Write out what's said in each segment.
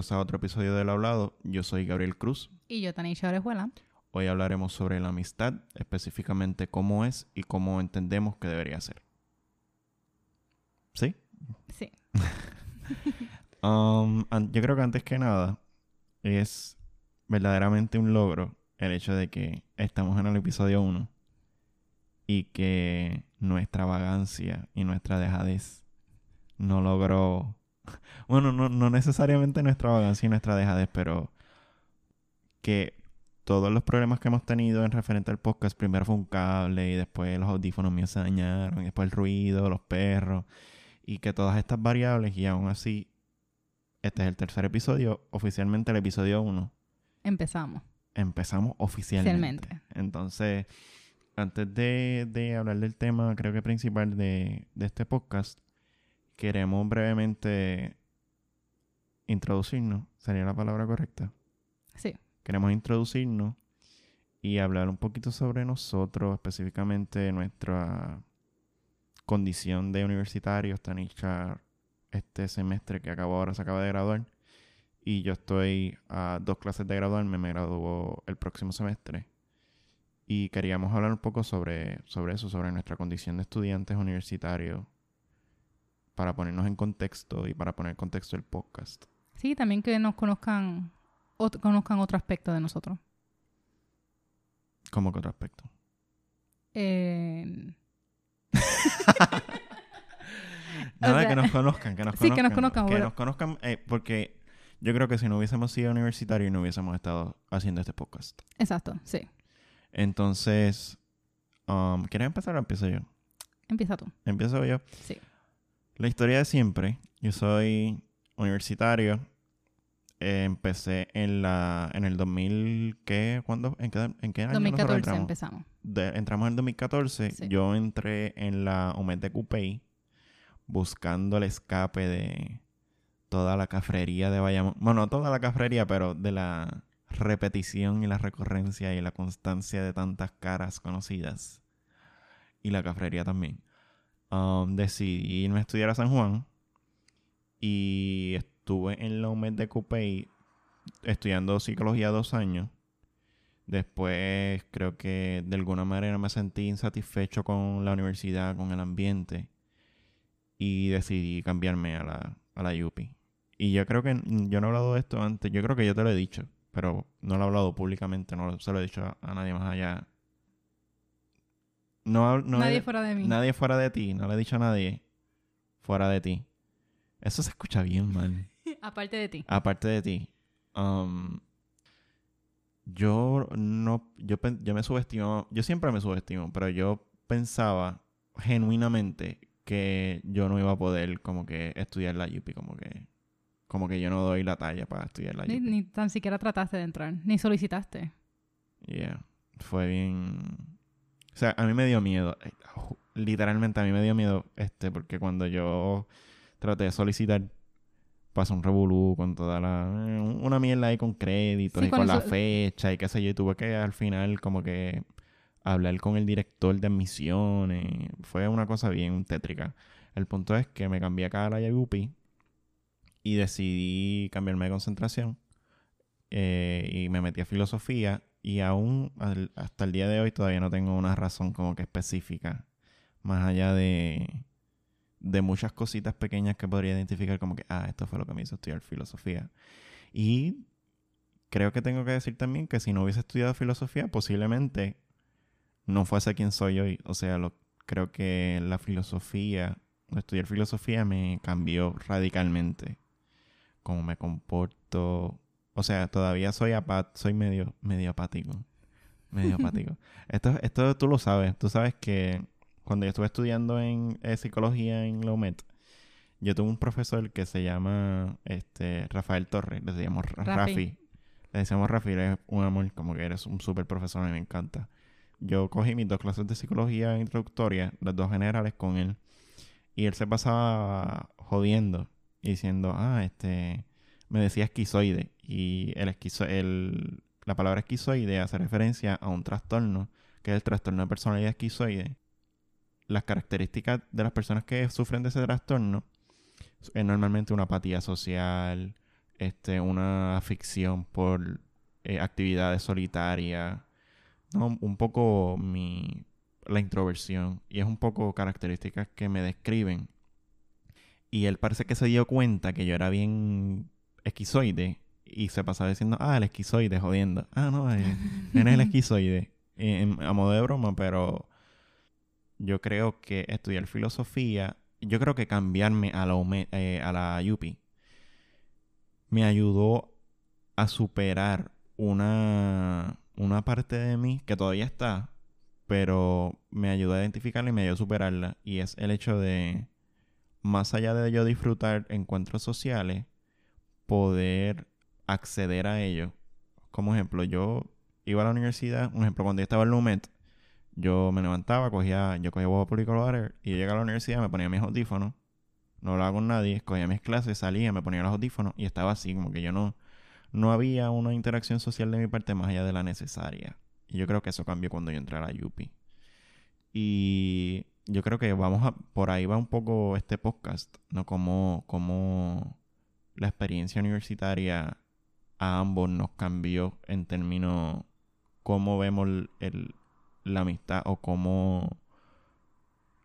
bienvenidos a otro episodio del Hablado. Yo soy Gabriel Cruz. Y yo, Tanisha Orejuela. Hoy hablaremos sobre la amistad, específicamente cómo es y cómo entendemos que debería ser. ¿Sí? Sí. Um, yo creo que antes que nada es verdaderamente un logro el hecho de que estamos en el episodio 1 y que nuestra vagancia y nuestra dejadez no logró... Bueno, no, no necesariamente nuestra vagancia y nuestra dejadez, pero que todos los problemas que hemos tenido en referente al podcast, primero fue un cable y después los audífonos míos se dañaron, y después el ruido, los perros, y que todas estas variables y aún así, este es el tercer episodio, oficialmente el episodio 1, Empezamos. empezamos oficialmente. Oficialmente. Entonces, antes de, de hablar del tema, creo que principal de, de este podcast, queremos brevemente introducirnos, sería la palabra correcta. Sí. Queremos introducirnos y hablar un poquito sobre nosotros, específicamente nuestra condición de universitarios. Tanisha, este semestre que acabó ahora, se acaba de graduar. Y yo estoy a dos clases de graduarme, me graduó el próximo semestre. Y queríamos hablar un poco sobre, sobre eso, sobre nuestra condición de estudiantes universitarios, para ponernos en contexto y para poner en contexto el podcast. Sí, también que nos conozcan, ot- conozcan otro aspecto de nosotros. ¿Cómo que otro aspecto? Eh, Nada, sea, que nos conozcan, que nos sí, conozcan. que nos conozcan, Que nos conozcan, eh, porque yo creo que si no hubiésemos sido universitarios no hubiésemos estado haciendo este podcast. exacto, sí. Entonces, um, ¿quieres empezar o empiezo yo? Empieza tú. Empiezo yo. Sí. La historia de siempre. Yo soy universitario. Eh, empecé en la en el 2000, ¿qué? ¿Cuándo? ¿En qué, en qué año nosotros 2014 entramos? empezamos. de- entramos en el 2014, Sí. yo entré en la UMED de Cupey buscando el escape de toda la cafrería de Bayamón. Bueno, no toda la cafrería, pero de la repetición y la recurrencia y la constancia de tantas caras conocidas. Y la cafrería también. Um, decidí irme a estudiar a San Juan y estuve en la UMED de Cupey estudiando psicología dos años. Después creo que de alguna manera me sentí insatisfecho con la universidad, con el ambiente. Y decidí cambiarme a la, a la UPI. Y yo creo que yo no he hablado de esto antes. Yo creo que yo te lo he dicho. Pero no lo he hablado públicamente. No se lo he dicho a, a nadie más allá. No, no he- Nadie fuera de mí. nadie fuera de ti. No le he dicho a nadie fuera de ti. Eso se escucha bien mal. Aparte de ti. Aparte de ti, um, yo no, yo, me subestimo, yo siempre me subestimo, pero yo pensaba genuinamente que yo no iba a poder como que estudiar la UPI, como que, como que yo no doy la talla para estudiar la Ni, UPI. ni tan siquiera trataste de entrar, ni solicitaste. Yeah, fue bien, sea, a mí me dio miedo, eh, literalmente a mí me dio miedo, este, porque cuando yo traté de solicitar pasó un revolú con toda la... eh, Una mierda ahí con créditos Sí, y con la fecha y qué sé yo. Y tuve que al final como que hablar con el director de admisiones. Fue una cosa bien tétrica. El punto es que me cambié acá a la UPI y decidí cambiarme de concentración. eh, y me metí a filosofía y aún hasta el día de hoy todavía no tengo una razón como que específica. Más allá de de muchas cositas pequeñas que podría identificar como que, ah, esto fue lo que me hizo estudiar filosofía. Y creo que tengo que decir también que si no hubiese estudiado filosofía, posiblemente no fuese quien soy hoy. O sea, lo, creo que la filosofía, estudiar filosofía me cambió radicalmente. Cómo me comporto. O sea, todavía soy apat soy medio, medio apático. Medio apático. esto, esto tú lo sabes. Tú sabes que cuando yo estuve estudiando en eh, psicología en la UMED, yo tuve un profesor que se llama este Rafael Torres, le decíamos Ra- Rafi. Rafi. Le decíamos Rafi, eres un amor, como que eres un súper profesor, me encanta. Yo cogí mis dos clases de psicología introductoria, las dos generales con él, y él se pasaba jodiendo y diciendo, ah, este, me decía esquizoide, y el esquizo el, la palabra esquizoide hace referencia a un trastorno, que es el trastorno de personalidad esquizoide, las características de las personas que sufren de ese trastorno es normalmente una apatía social, este, una afición por eh, actividades solitarias. No, un poco mi la introversión y es un poco características que me describen. Y él parece que se dio cuenta que yo era bien esquizoide y se pasaba diciendo, ah, el esquizoide, jodiendo. Ah, no, eh, eres el esquizoide. a modo de broma, pero yo creo que estudiar filosofía, yo creo que cambiarme a la, eh, a la UPI me ayudó a superar una, una parte de mí que todavía está, pero me ayudó a identificarla y me ayudó a superarla. Y es el hecho de, más allá de yo disfrutar encuentros sociales, poder acceder a ellos. Como ejemplo, yo iba a la universidad, un ejemplo, cuando yo estaba en Lumet, yo me levantaba, cogía, yo cogía huevo público y yo llegaba a la universidad, me ponía mis audífonos, no hablaba con nadie, escogía mis clases, salía, me ponía los audífonos y estaba así, como que yo no, no había una interacción social de mi parte más allá de la necesaria. Y yo creo que eso cambió cuando yo entré a la UPI. Y yo creo que vamos a, por ahí va un poco este podcast, ¿no? Como, como la experiencia universitaria a ambos nos cambió en términos cómo vemos el, la amistad o cómo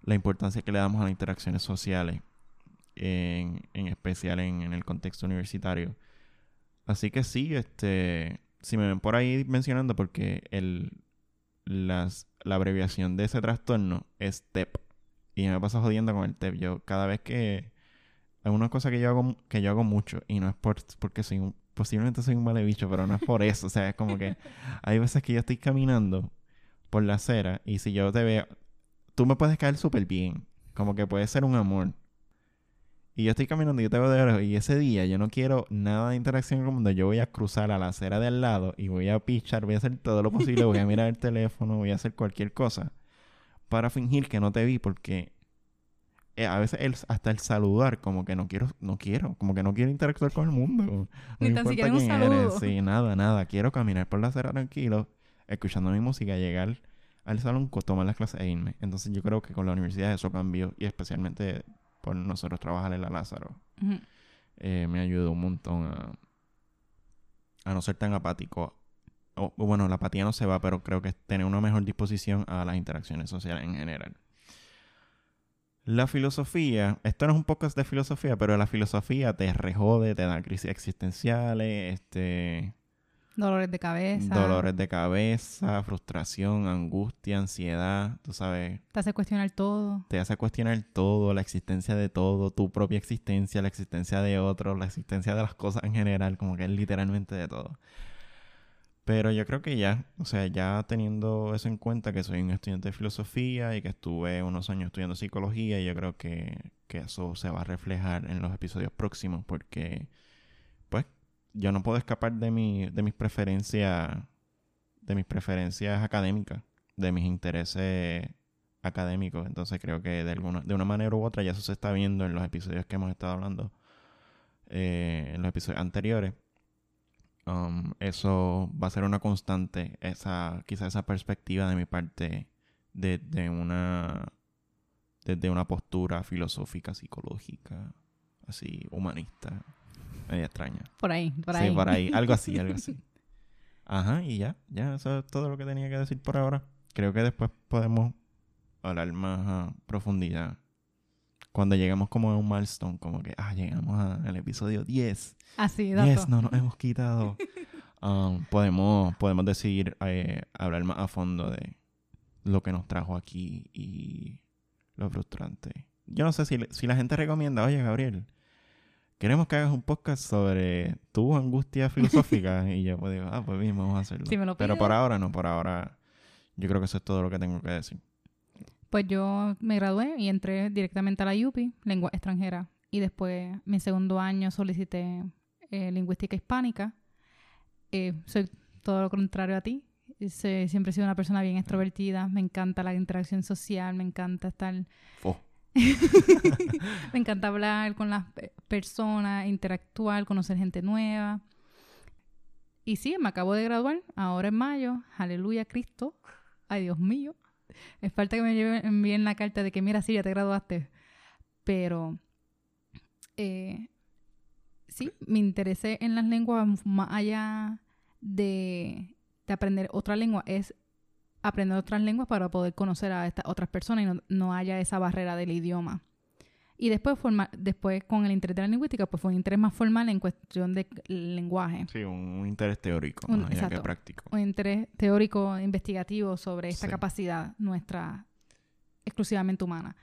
la importancia que le damos a las interacciones sociales, en, en especial en, en, el contexto universitario. Así que sí, este, si me ven por ahí mencionando, porque el, las, la abreviación de ese trastorno es TEP. Y me pasa jodiendo con el TEP. Yo cada vez que... Es una cosa que yo hago, que yo hago mucho y no es por, porque soy un, posiblemente soy un male bicho, pero no es por eso. O sea, es como que hay veces que yo estoy caminando por la acera y si yo te veo, tú me puedes caer súper bien. Como que puede ser un amor. Y yo estoy caminando y yo te veo de oro. Y ese día yo no quiero nada de interacción con mundo. Yo voy a cruzar a la acera del lado y voy a pichar, voy a hacer todo lo posible. voy a mirar el teléfono, voy a hacer cualquier cosa para fingir que no te vi porque eh, a veces el, hasta el saludar, como que no quiero, no quiero, como que no quiero interactuar con el mundo. No Ni tan siquiera un saludo. Sí, nada, nada. Quiero caminar por la acera tranquilo, escuchando mi música, llegar al salón, tomar las clases e irme. Entonces yo creo que con la universidad eso cambió y especialmente por nosotros trabajar en la Lázaro. Eh, me ayudó un montón a, a no ser tan apático. O, bueno, la apatía no se va, pero creo que es tener una mejor disposición a las interacciones sociales en general. La filosofía, esto no es un podcast de filosofía, pero la filosofía te rejode, te da crisis existenciales, este Dolores de cabeza. Dolores de cabeza, frustración, angustia, ansiedad, tú sabes. Te hace cuestionar todo. Te hace cuestionar todo, la existencia de todo, tu propia existencia, la existencia de otros, la existencia de las cosas en general, como que es literalmente de todo. Pero yo creo que ya, o sea, ya teniendo eso en cuenta, que soy un estudiante de filosofía y que estuve unos años estudiando psicología, yo creo que, que eso se va a reflejar en los episodios próximos, porque yo no puedo escapar de mi, de mis preferencias, de mis preferencias académicas, de mis intereses académicos. Entonces creo que de alguna, de una manera u otra ya eso se está viendo en los episodios que hemos estado hablando, eh, en los episodios anteriores. Um, eso va a ser una constante, esa, quizá esa perspectiva de mi parte de, de una desde una postura filosófica, psicológica, así, humanista media extraña. Por ahí, por ahí. Sí, por ahí. Algo así, algo así. Ajá, y ya, ya, eso es todo lo que tenía que decir por ahora. Creo que después podemos hablar más a profundidad. Cuando lleguemos como a un milestone, como que, ah, llegamos al episodio 10. Así, dato. 10, no nos hemos quitado. Um, podemos, podemos decidir eh, hablar más a fondo de lo que nos trajo aquí y lo frustrante. Yo no sé si, si la gente recomienda, oye, Gabriel, queremos que hagas un podcast sobre tu angustia filosófica. y yo pues digo, ah, pues bien, vamos a hacerlo. Pero por ahora no, por ahora yo creo que eso es todo lo que tengo que decir. Pues yo me gradué y entré directamente a la UPI, lengua extranjera. Y después, mi segundo año, solicité eh, lingüística hispánica. Eh, soy todo lo contrario a ti. siempre he sido una persona bien extrovertida. Me encanta la interacción social, me encanta estar... me encanta hablar con las personas, interactuar, conocer gente nueva. Y sí, me acabo de graduar, ahora en mayo. Aleluya, Cristo. Ay, Dios mío. Es falta que me envíen la carta de que, mira, sí, ya te graduaste. Pero eh, sí, me interesé en las lenguas más allá de, de aprender otra lengua, es aprender otras lenguas para poder conocer a estas otras personas y no, no haya esa barrera del idioma. Y después, forma, después con el interés de la lingüística, pues fue un interés más formal en cuestión de lenguaje. Sí, un interés teórico, Un- más que práctico. Un interés teórico, investigativo sobre esta Sí. capacidad nuestra exclusivamente humana.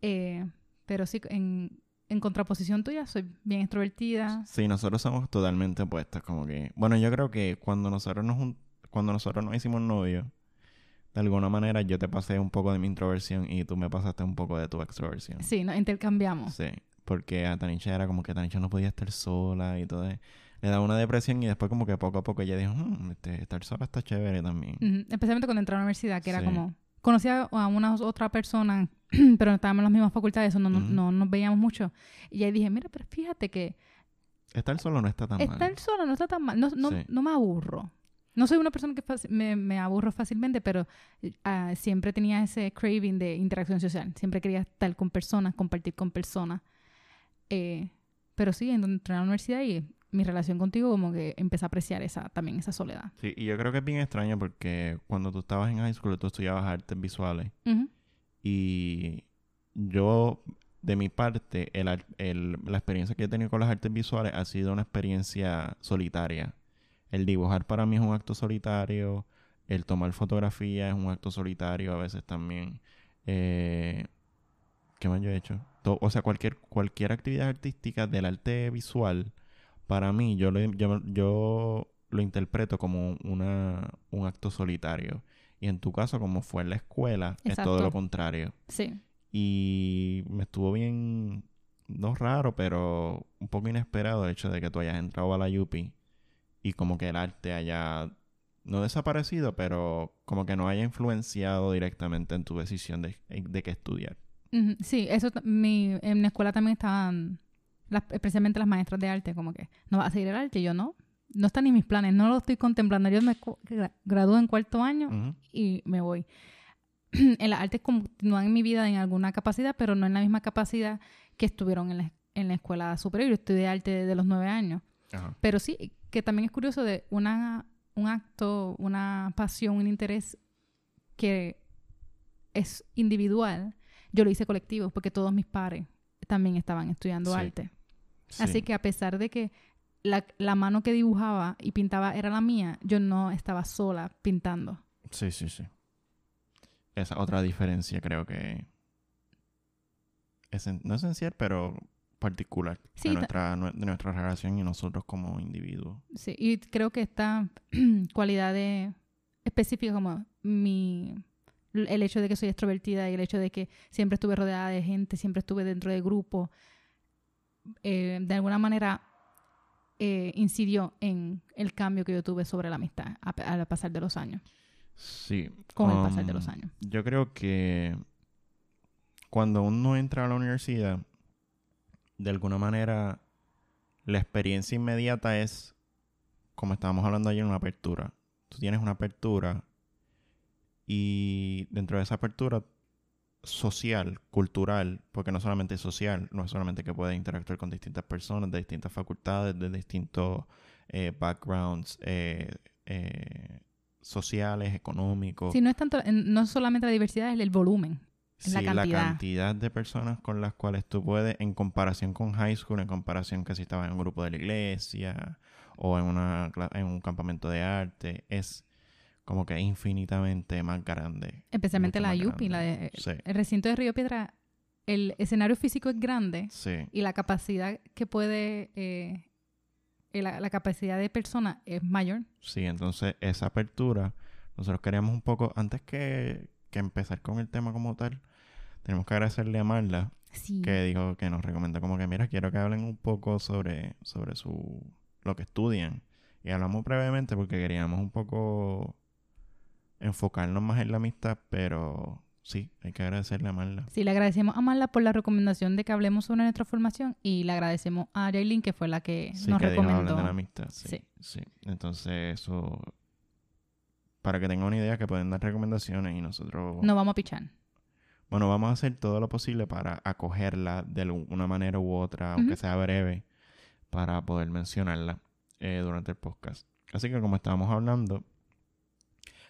Eh, pero sí, en, en contraposición tuya, soy bien extrovertida. Sí, nosotros somos totalmente opuestos, como que... Bueno, yo creo que cuando nosotros nos, cuando nosotros nos hicimos novios, de alguna manera yo te pasé un poco de mi introversión y tú me pasaste un poco de tu extroversión. Sí, nos intercambiamos. Sí, porque a Tanisha era como que Tanisha no podía estar sola y todo. eso. Le daba una depresión y después como que poco a poco ella dijo, "Hmm, este, estar sola está chévere también. Especialmente cuando entré a la universidad, que era Sí. como... Conocía a una otra persona, pero estábamos en las mismas facultades, eso no, no- no nos veíamos mucho. Y ahí dije, mira, pero fíjate que Estar solo no está tan mal. estar sola no está tan mal. No, no, Sí. no me aburro. No soy una persona que me, me aburro fácilmente, pero ah, siempre tenía ese craving de interacción social. Siempre quería estar con personas, compartir con personas. Eh, pero sí, en- entré a la universidad y mi relación contigo como que empecé a apreciar esa también esa soledad. Sí, y yo creo que es bien extraño porque cuando tú estabas en high school tú estudiabas artes visuales y yo, de mi parte, el, ar- el- la experiencia que he tenido con las artes visuales ha sido una experiencia solitaria. El dibujar para mí es un acto solitario, el tomar fotografía es un acto solitario a veces también. Eh, ¿Qué más yo he hecho? To- o sea, cualquier, cualquier actividad artística del arte visual, para mí, yo lo, yo, yo lo interpreto como una, un acto solitario. Y en tu caso, como fue en la escuela, es todo lo contrario. Sí. Y me estuvo bien, no raro, pero un poco inesperado el hecho de que tú hayas entrado a la UPI y como que el arte haya, no desaparecido, pero como que no haya influenciado directamente en tu decisión de, de qué estudiar. Sí, eso mi, en la escuela también estaban, las, especialmente las maestras de arte, como que no vas a seguir el arte, Y yo no, no está ni mis planes, no lo estoy contemplando. Yo me gradúo en cuarto año y me voy. en las artes continúan en mi vida en alguna capacidad, pero no en la misma capacidad que estuvieron en la, en la escuela superior. Yo estudié arte desde los nueve años. Ajá. Pero sí, que también es curioso de una, un acto, una pasión, un interés que es individual. Yo lo hice colectivo porque todos mis pares también estaban estudiando Sí. arte. Sí. Así que a pesar de que la, la mano que dibujaba y pintaba era la mía, yo no estaba sola pintando. Sí, sí, sí. Esa otra diferencia creo que es en- no esencial, pero particular Sí, de, nuestra, nue- de nuestra relación y nosotros como individuos. Sí, y creo que esta cualidad de específica como mi el hecho de que soy extrovertida y el hecho de que siempre estuve rodeada de gente, siempre estuve dentro de grupos, eh, de alguna manera eh, incidió en el cambio que yo tuve sobre la amistad al pasar de los años, Sí. con el pasar de um, los años. Yo creo que cuando uno entra a la universidad, de alguna manera, la experiencia inmediata es, como estábamos hablando ayer, una apertura. Tú tienes una apertura y dentro de esa apertura social, cultural, porque no solamente es social, no es solamente que puedes interactuar con distintas personas de distintas facultades, de distintos eh, backgrounds eh, eh, sociales, económicos. Sí, no es tanto, no solamente la diversidad, es el volumen. Es la Sí, cantidad. cantidad de personas con las cuales tú puedes, en comparación con high school, en comparación que si estabas en un grupo de la iglesia o en, una, en un campamento de arte, es como que infinitamente más grande. Especialmente la Yupi, la de, Sí, el recinto de Río Piedra, el escenario físico es grande sí, y la capacidad que puede, eh, eh, la, la capacidad de persona es mayor. sí. Entonces, esa apertura, nosotros queríamos un poco, antes que, que empezar con el tema como tal, tenemos que agradecerle a Marla Sí. que dijo que nos recomienda como que mira quiero que hablen un poco sobre sobre su lo que estudian y hablamos brevemente porque queríamos un poco enfocarnos más en la amistad pero sí hay que agradecerle a Marla Sí, le agradecemos a Marla por la recomendación de que hablemos sobre nuestra formación y le agradecemos a Jailin que fue la que sí nos que dijo recomendó. de la amistad sí, Sí. sí entonces eso para que tengan una idea que pueden dar recomendaciones y nosotros No vamos a pichar. Bueno, vamos a hacer todo lo posible para acogerla de una manera u otra, aunque sea breve, para poder mencionarla eh, durante el podcast. Así que como estábamos hablando,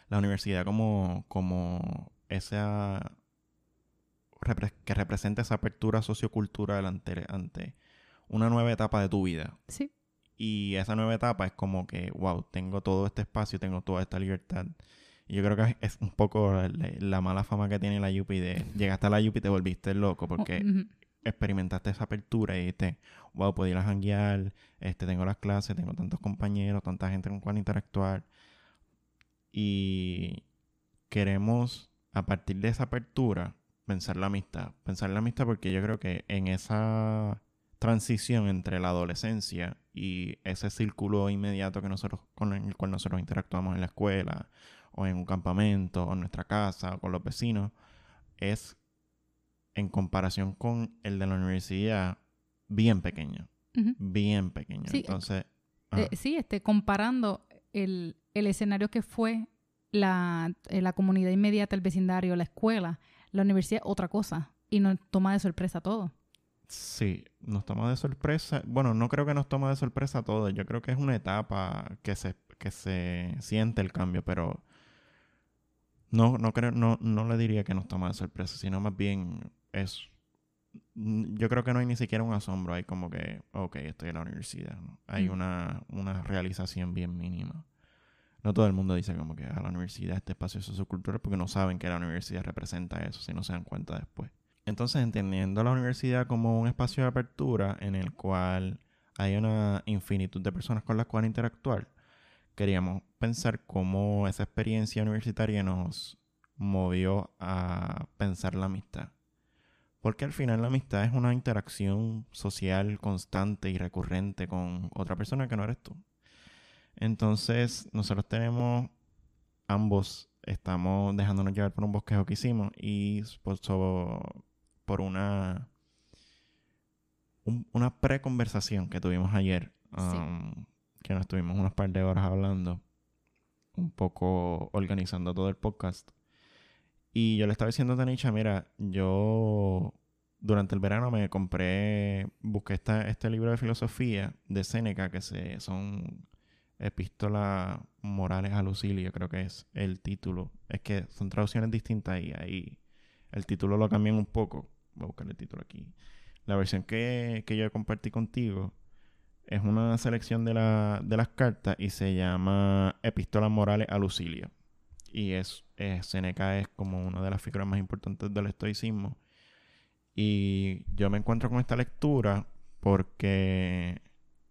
la universidad como, como esa que representa esa apertura sociocultural ante, ante una nueva etapa de tu vida. Sí. Y esa nueva etapa es como que, wow, tengo todo este espacio, tengo toda esta libertad. Y yo creo que es un poco la, mala fama que tiene la Yupi de llegaste a la Yupi y te volviste loco porque experimentaste esa apertura y dijiste, wow, puedo ir a janguear, este, tengo las clases, tengo tantos compañeros, tanta gente con cual interactuar. Y queremos, a partir de esa apertura, pensar la amistad. Pensar la amistad porque yo creo que en esa transición entre la adolescencia y ese círculo inmediato que nosotros, con el cual nosotros interactuamos en la escuela, o en un campamento, o en nuestra casa, o con los vecinos, es en comparación con el de la universidad bien pequeño. Bien pequeño. Sí, Entonces. Eh, sí, este, comparando el, escenario que fue la, eh, la comunidad inmediata, el vecindario, la escuela, la universidad, otra cosa. Y nos toma de sorpresa todo. Sí, nos toma de sorpresa. Bueno, no creo que nos toma de sorpresa todo. Yo creo que es una etapa que se, que se siente el cambio, pero no, no creo, no, no le diría que nos toma de sorpresa, sino más bien es. Yo creo que no hay ni siquiera un asombro, hay como que, ok, estoy en la universidad. Hay mm. una, una realización bien mínima. No todo el mundo dice como que a ah, la universidad, este espacio sociocultural, porque no saben que la universidad representa eso, si no se dan cuenta después. Entonces, entendiendo la universidad como un espacio de apertura en el cual hay una infinitud de personas con las cuales interactuar, queríamos pensar cómo esa experiencia universitaria nos movió a pensar la amistad. Porque al final la amistad es una interacción social constante y recurrente con otra persona que no eres tú. Entonces, nosotros tenemos ambos, estamos dejándonos llevar por un bosquejo que hicimos y por, por una, una pre-conversación que tuvimos ayer, um, que nos tuvimos unas par de horas hablando, un poco organizando todo el podcast. Y yo le estaba diciendo a Tanisha, mira, yo durante el verano me compré, busqué esta, este libro de filosofía de Séneca, que se, son epístolas morales a Lucilio, creo que es el título. Es que son traducciones distintas y ahí el título lo cambian un poco voy a buscar el título aquí. La versión que, yo compartí contigo es una selección de, la, de las cartas y se llama Epístolas Morales a Lucilio. Y es, Seneca es como una de las figuras más importantes del estoicismo. Y yo me encuentro con esta lectura porque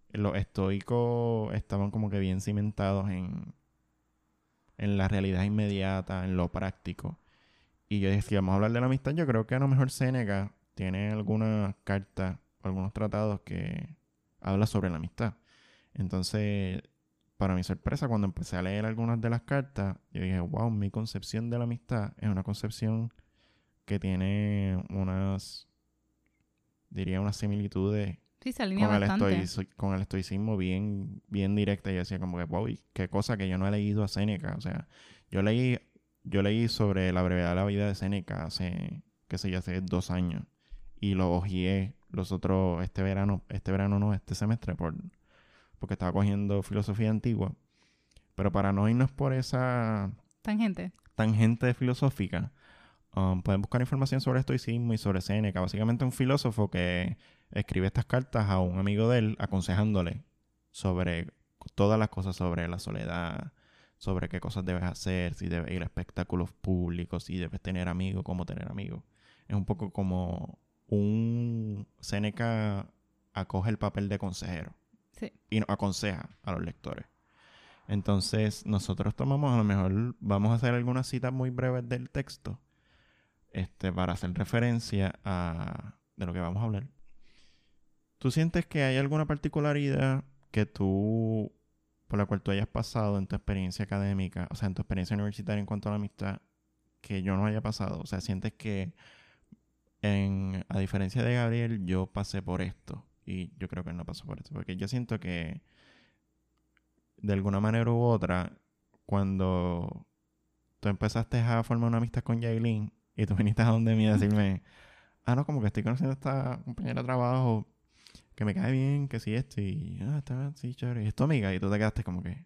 los estoicos estaban como que bien cimentados en, en la realidad inmediata, en lo práctico. Y yo dije, si vamos a hablar de la amistad, yo creo que a lo mejor Seneca tiene algunas cartas, algunos tratados que habla sobre la amistad. Entonces, para mi sorpresa, cuando empecé a leer algunas de las cartas, yo dije, wow, mi concepción de la amistad es una concepción que tiene unas, diría, unas similitudes sí, se con, el con el estoicismo bien, bien directa. Y yo decía como que, wow, qué cosa que yo no he leído a Seneca. O sea, yo leí yo leí sobre la brevedad de la vida de Seneca hace, qué sé yo, hace dos años. Y lo ojeé los otros, este verano, este verano no, este semestre, por, porque estaba cogiendo filosofía antigua. Pero para no irnos por esa... Tangente. Tangente filosófica, um, pueden buscar información sobre estoicismo y sobre Seneca. Básicamente un filósofo que escribe estas cartas a un amigo de él aconsejándole sobre todas las cosas sobre la soledad, sobre qué cosas debes hacer, si debes ir a espectáculos públicos, si debes tener amigos, cómo tener amigos. Es un poco como un Seneca acoge el papel de consejero sí. y nos aconseja a los lectores. Entonces, nosotros tomamos, a lo mejor vamos a hacer algunas citas muy breves del texto este, para hacer referencia a de lo que vamos a hablar. ¿Tú sientes que hay alguna particularidad que tú por la cual tú hayas pasado en tu experiencia académica, o sea, en tu experiencia universitaria en cuanto a la amistad, que yo no haya pasado? O sea, sientes que, en, a diferencia de Gabriel, yo pasé por esto y yo creo que él no pasó por esto, porque yo siento que de alguna manera u otra, cuando tú empezaste a formar una amistad con Yailin y tú viniste a donde mí a decirme, ah, no, como que estoy conociendo a esta compañera de trabajo, que me cae bien, que si esto, y ah, está sí, chévere. Y es tu amiga, y tú te quedaste como que.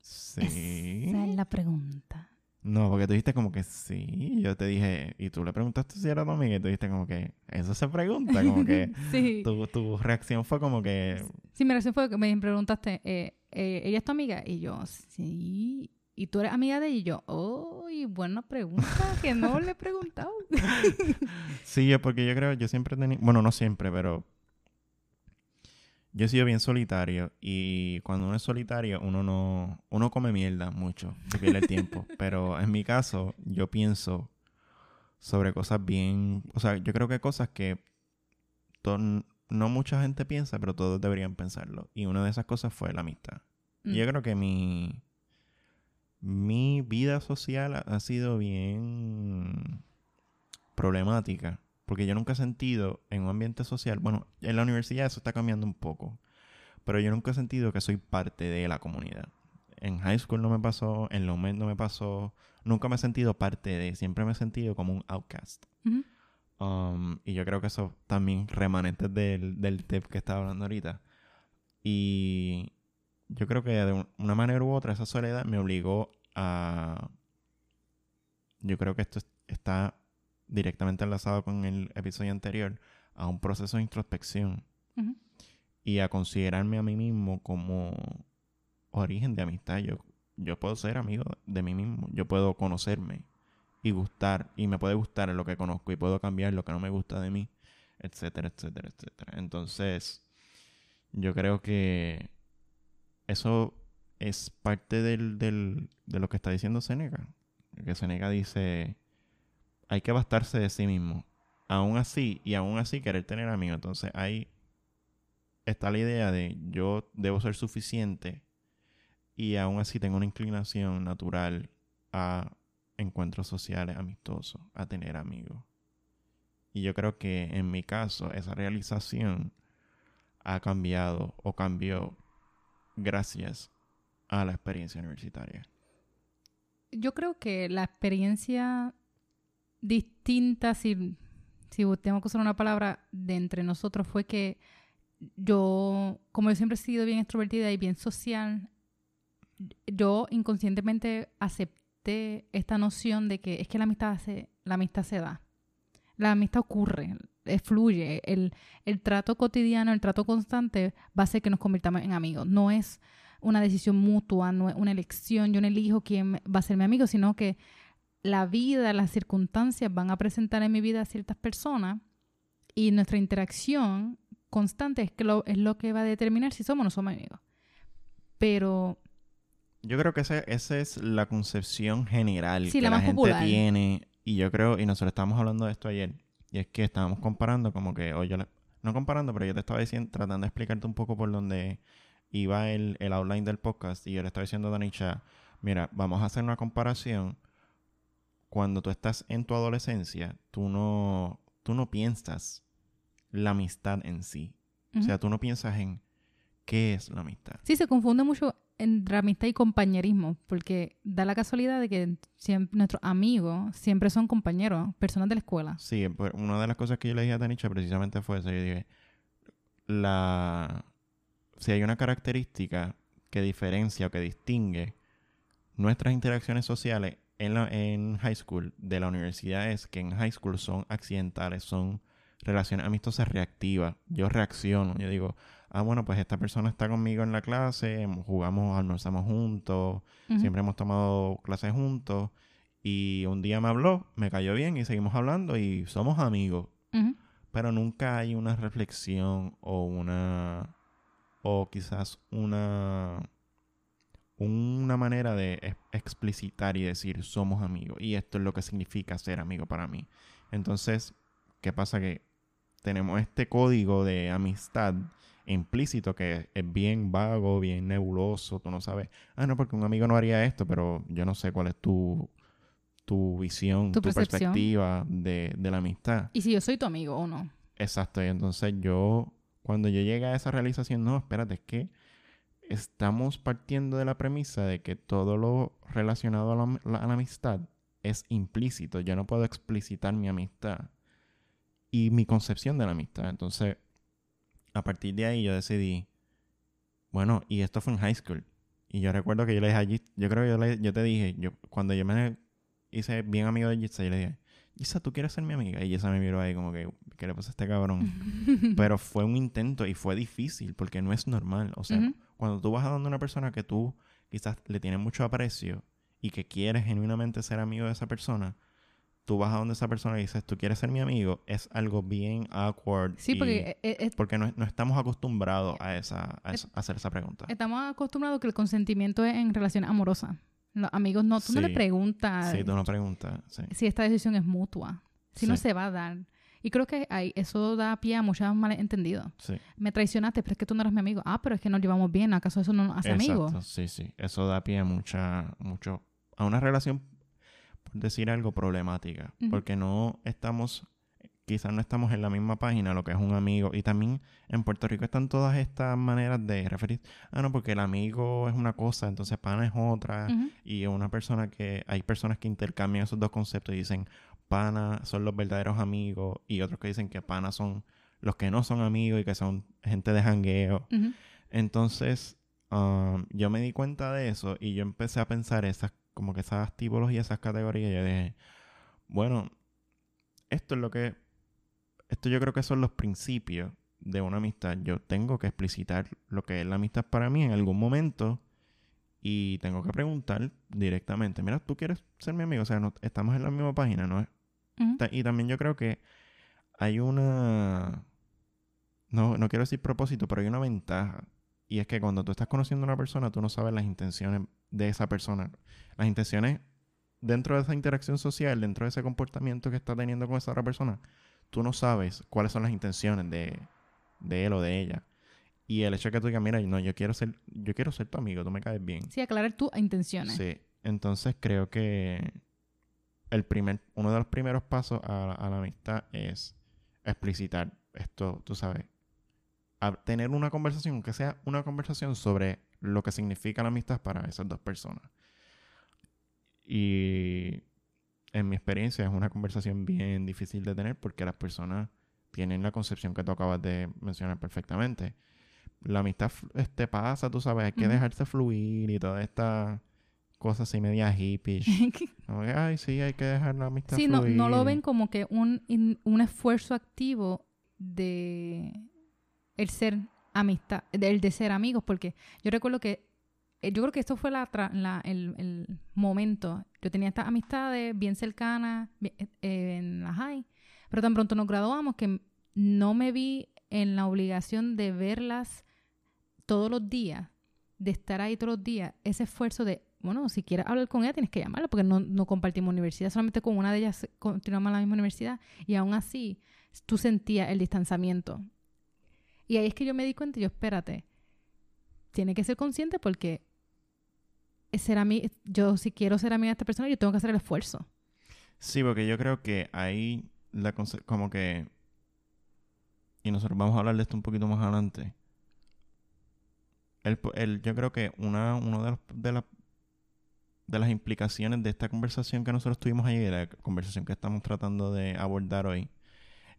Sí. Esa es la pregunta. No, porque tú dijiste como que sí. Yo te dije, y tú le preguntaste si era tu amiga, y tú dijiste como que eso se pregunta, como que sí. tu, tu reacción fue como que. Sí, mi reacción fue que me preguntaste, eh, eh, ¿ella es tu amiga? Y yo, sí. ¿Y tú eres amiga de ella? Y yo, uy, buena pregunta, que no le he preguntado. sí, yo, porque yo creo, yo siempre he tenido, bueno, no siempre, pero yo he sido bien solitario y cuando uno es solitario uno no, uno come mierda mucho, se pierde el tiempo, pero en mi caso yo pienso sobre cosas bien, o sea, yo creo que cosas que no mucha gente piensa, pero todos deberían pensarlo y una de esas cosas fue la amistad. Y yo mm. creo que mi mi vida social ha sido bien problemática. Porque yo nunca he sentido en un ambiente social, bueno, en la universidad eso está cambiando un poco, pero yo nunca he sentido que soy parte de la comunidad. En high school no me pasó, en la UMED no me pasó, nunca me he sentido parte de, siempre me he sentido como un outcast. Um, y yo creo que eso también remanente del, del tip que estaba hablando ahorita. Y yo creo que de una manera u otra esa soledad me obligó a... Yo creo que esto está directamente enlazado con el episodio anterior, a un proceso de introspección y a considerarme a mí mismo como origen de amistad. Yo, yo puedo ser amigo de mí mismo, yo puedo conocerme y gustar, y me puede gustar lo que conozco y puedo cambiar lo que no me gusta de mí, etcétera, etcétera, etcétera. Entonces, yo creo que eso es parte del, del, de lo que está diciendo Seneca. Que Seneca dice, hay que bastarse de sí mismo. Aún así, y aún así querer tener amigos. Entonces ahí está la idea de yo debo ser suficiente y aún así tengo una inclinación natural a encuentros sociales amistosos, a tener amigos. Y yo creo que en mi caso esa realización ha cambiado o cambió gracias a la experiencia universitaria? Yo creo que la experiencia distinta, si, si tengo que usar una palabra, de entre nosotros fue que yo, como yo siempre he sido bien extrovertida y bien social, yo inconscientemente acepté esta noción de que es que la amistad se, la amistad se da. La amistad ocurre, fluye. El, el trato cotidiano, el trato constante va a hacer que nos convirtamos en amigos. No es una decisión mutua, no es una elección, yo no elijo quién va a ser mi amigo, sino que la vida, las circunstancias van a presentar en mi vida a ciertas personas y nuestra interacción constante es, que lo, es lo que va a determinar si somos o no somos amigos. Pero... Yo creo que esa es la concepción general que la, gente tiene. Y yo creo, y nosotros estábamos hablando de esto ayer, y es que estábamos comparando como que, oye, no comparando, pero yo te estaba diciendo, tratando de explicarte un poco por donde iba el, el outline del podcast y yo le estaba diciendo a Danisha, mira, vamos a hacer una comparación. Cuando tú estás en tu adolescencia, tú no, tú no piensas la amistad en sí. O sea, tú no piensas en qué es la amistad. Sí, se confunde mucho entre amistad y compañerismo, porque da la casualidad de que nuestros amigos siempre son compañeros, personas de la escuela. Sí, pues, una de las cosas que yo le dije a Danisha precisamente fue eso. Yo dije, la, si hay una característica que diferencia o que distingue nuestras interacciones sociales en, la, en high school de la universidad es que en high school son accidentales, son relaciones amistosas reactivas. Yo reacciono, yo digo, ah, bueno, pues esta persona está conmigo en la clase, jugamos, almorzamos juntos, siempre hemos tomado clases juntos y un día me habló, me cayó bien y seguimos hablando y somos amigos. Pero nunca hay una reflexión o una o quizás una, una manera de explicitar y decir somos amigos y esto es lo que significa ser amigo para mí. Entonces, ¿qué pasa? Que tenemos este código de amistad implícito que es bien vago, bien nebuloso, tú no sabes, ah, no, porque un amigo no haría esto, pero yo no sé cuál es tu, tu visión, tu, perspectiva de, de la amistad. Y si yo soy tu amigo o no. Exacto, y entonces yo cuando yo llegué a esa realización, no, espérate, es que estamos partiendo de la premisa de que todo lo relacionado a la, amistad es implícito. Yo no puedo explicitar mi amistad y mi concepción de la amistad. Entonces, a partir de ahí yo decidí, bueno, y esto fue en high school. Y yo recuerdo que yo le dije allí, yo creo que yo, le, yo te dije, yo cuando yo me hice bien amigo de Gitza, yo le dije, Gitza, ¿tú quieres ser mi amiga? Y Gitza me miró ahí como que, ¿qué le pasa a este cabrón? Pero fue un intento y fue difícil porque no es normal. O sea, Ujú. Cuando tú vas a donde una persona que tú quizás le tienes mucho aprecio y que quieres genuinamente ser amigo de esa persona, tú vas a donde esa persona y dices, ¿tú quieres ser mi amigo? Es algo bien awkward. Sí, porque eh, eh, porque no, no estamos acostumbrados a, esa, a, Eh, esa- a hacer esa pregunta. estamos acostumbrados que el consentimiento es en relaciones amorosas. Los amigos no, tú no le preguntas Sí, tú no preguntas. Sí. si esta decisión es mutua, si no se va a dar. Y creo que ahí, eso da pie a muchos malentendidos. sí. Me traicionaste, pero es que tú no eres mi amigo. Ah, pero es que nos llevamos bien. ¿Acaso eso no nos hace amigos? Sí, sí. Eso da pie a mucha, mucho, a una relación, por decir algo, problemática. Porque no estamos, quizás no estamos en la misma página, lo que es un amigo. Y también en Puerto Rico están todas estas maneras de referir, ah, no, porque el amigo es una cosa, entonces pana es otra. Y una persona que, hay personas que intercambian esos dos conceptos y dicen, pana son los verdaderos amigos. Y otros que dicen que pana son los que no son amigos y que son gente de jangueo. Entonces, um, yo me di cuenta de eso y yo empecé a pensar esas, como que esas tipologías, esas categorías. Y yo dije, bueno, esto es lo que, esto yo creo que son los principios de una amistad. Yo tengo que explicitar lo que es la amistad para mí en algún momento y tengo que preguntar directamente, mira, ¿tú quieres ser mi amigo? O sea, no, estamos en la misma página, ¿no? Ta- Y también yo creo que hay una... No, no quiero decir propósito, pero hay una ventaja. Y es que cuando tú estás conociendo a una persona, tú no sabes las intenciones de esa persona. Las intenciones dentro de esa interacción social, dentro de ese comportamiento que está teniendo con esa otra persona, tú no sabes cuáles son las intenciones de, de él o de ella. Y el hecho de que tú digas, mira, no, yo quiero ser, yo quiero ser tu amigo, tú me caes bien. Sí, aclarar tus intenciones. Sí, entonces creo que el primer, uno de los primeros pasos a, a la amistad es explicitar esto, tú sabes, a- tener una conversación, que sea una conversación sobre lo que significa la amistad para esas dos personas. Y en mi experiencia es una conversación bien difícil de tener porque las personas tienen la concepción que tú acabas de mencionar perfectamente. La amistad este, pasa, tú sabes, hay que dejarse fluir y toda esta cosa así media hippie. Como que, ay, sí, hay que dejar la amistad sí, no, fluir. no lo ven como que un, in- un esfuerzo activo de el ser amistad, del de ser amigos, porque yo recuerdo que eh, yo creo que esto fue la, tra- la- el, el momento. Yo tenía estas amistades bien cercanas eh, en la high, pero tan pronto nos graduamos que no me vi en la obligación de verlas todos los días, de estar ahí todos los días, ese esfuerzo de, bueno, si quieres hablar con ella tienes que llamarla porque no, no compartimos universidad, solamente con una de ellas continuamos en la misma universidad y aún así tú sentías el distanciamiento. Y ahí es que yo me di cuenta y yo, espérate, tiene que ser consciente porque ser ami- yo si quiero ser amiga de esta persona, yo tengo que hacer el esfuerzo. Sí, porque yo creo que ahí la como que y nosotros vamos a hablar de esto un poquito más adelante. El, el- yo creo que una uno de, los, de, la- de las implicaciones de esta conversación que nosotros tuvimos ayer, la conversación que estamos tratando de abordar hoy,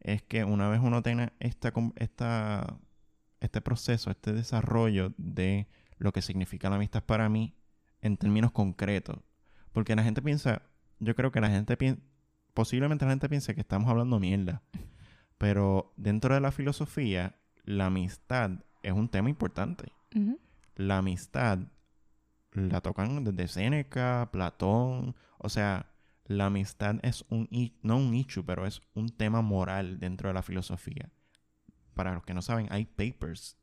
es que una vez uno tenga esta, esta, este proceso, este desarrollo de lo que significa la amistad para mí en términos concretos, porque la gente piensa, yo creo que la gente piensa, posiblemente la gente piense que estamos hablando mierda, pero dentro de la filosofía, la amistad es un tema importante. La amistad la tocan desde Séneca, Platón, o sea, la amistad es un, no un issue, pero es un tema moral dentro de la filosofía. Para los que no saben, hay papers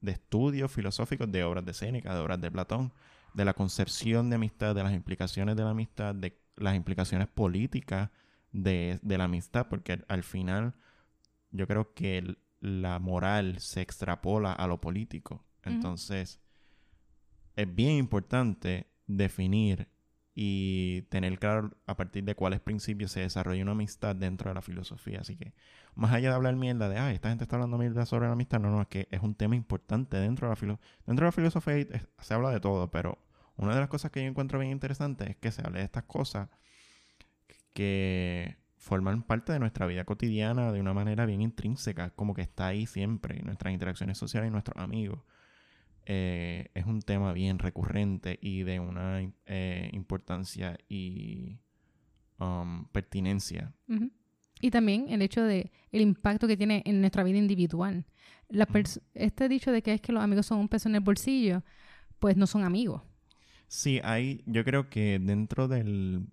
de estudios filosóficos de obras de Séneca, de obras de Platón, de la concepción de amistad, de las implicaciones de la amistad, de las implicaciones políticas de, la amistad, porque al- al final yo creo que la moral se extrapola a lo político. Entonces, es bien importante definir y tener claro a partir de cuáles principios se desarrolla una amistad dentro de la filosofía. Así que, más allá de hablar mierda de, ay, esta gente está hablando mierda sobre la amistad, no, no, es que es un tema importante dentro de la filosofía. Dentro de la filosofía se habla de todo, pero una de las cosas que yo encuentro bien interesante es que se hable de estas cosas que forman parte de nuestra vida cotidiana de una manera bien intrínseca, como que está ahí siempre, nuestras interacciones sociales y nuestros amigos. Eh, es un tema bien recurrente y de una eh, importancia y um, pertinencia. Y también el hecho de el impacto que tiene en nuestra vida individual. La este dicho de que es que los amigos son un peso en el bolsillo, pues no son amigos. Sí, hay, yo creo que dentro del,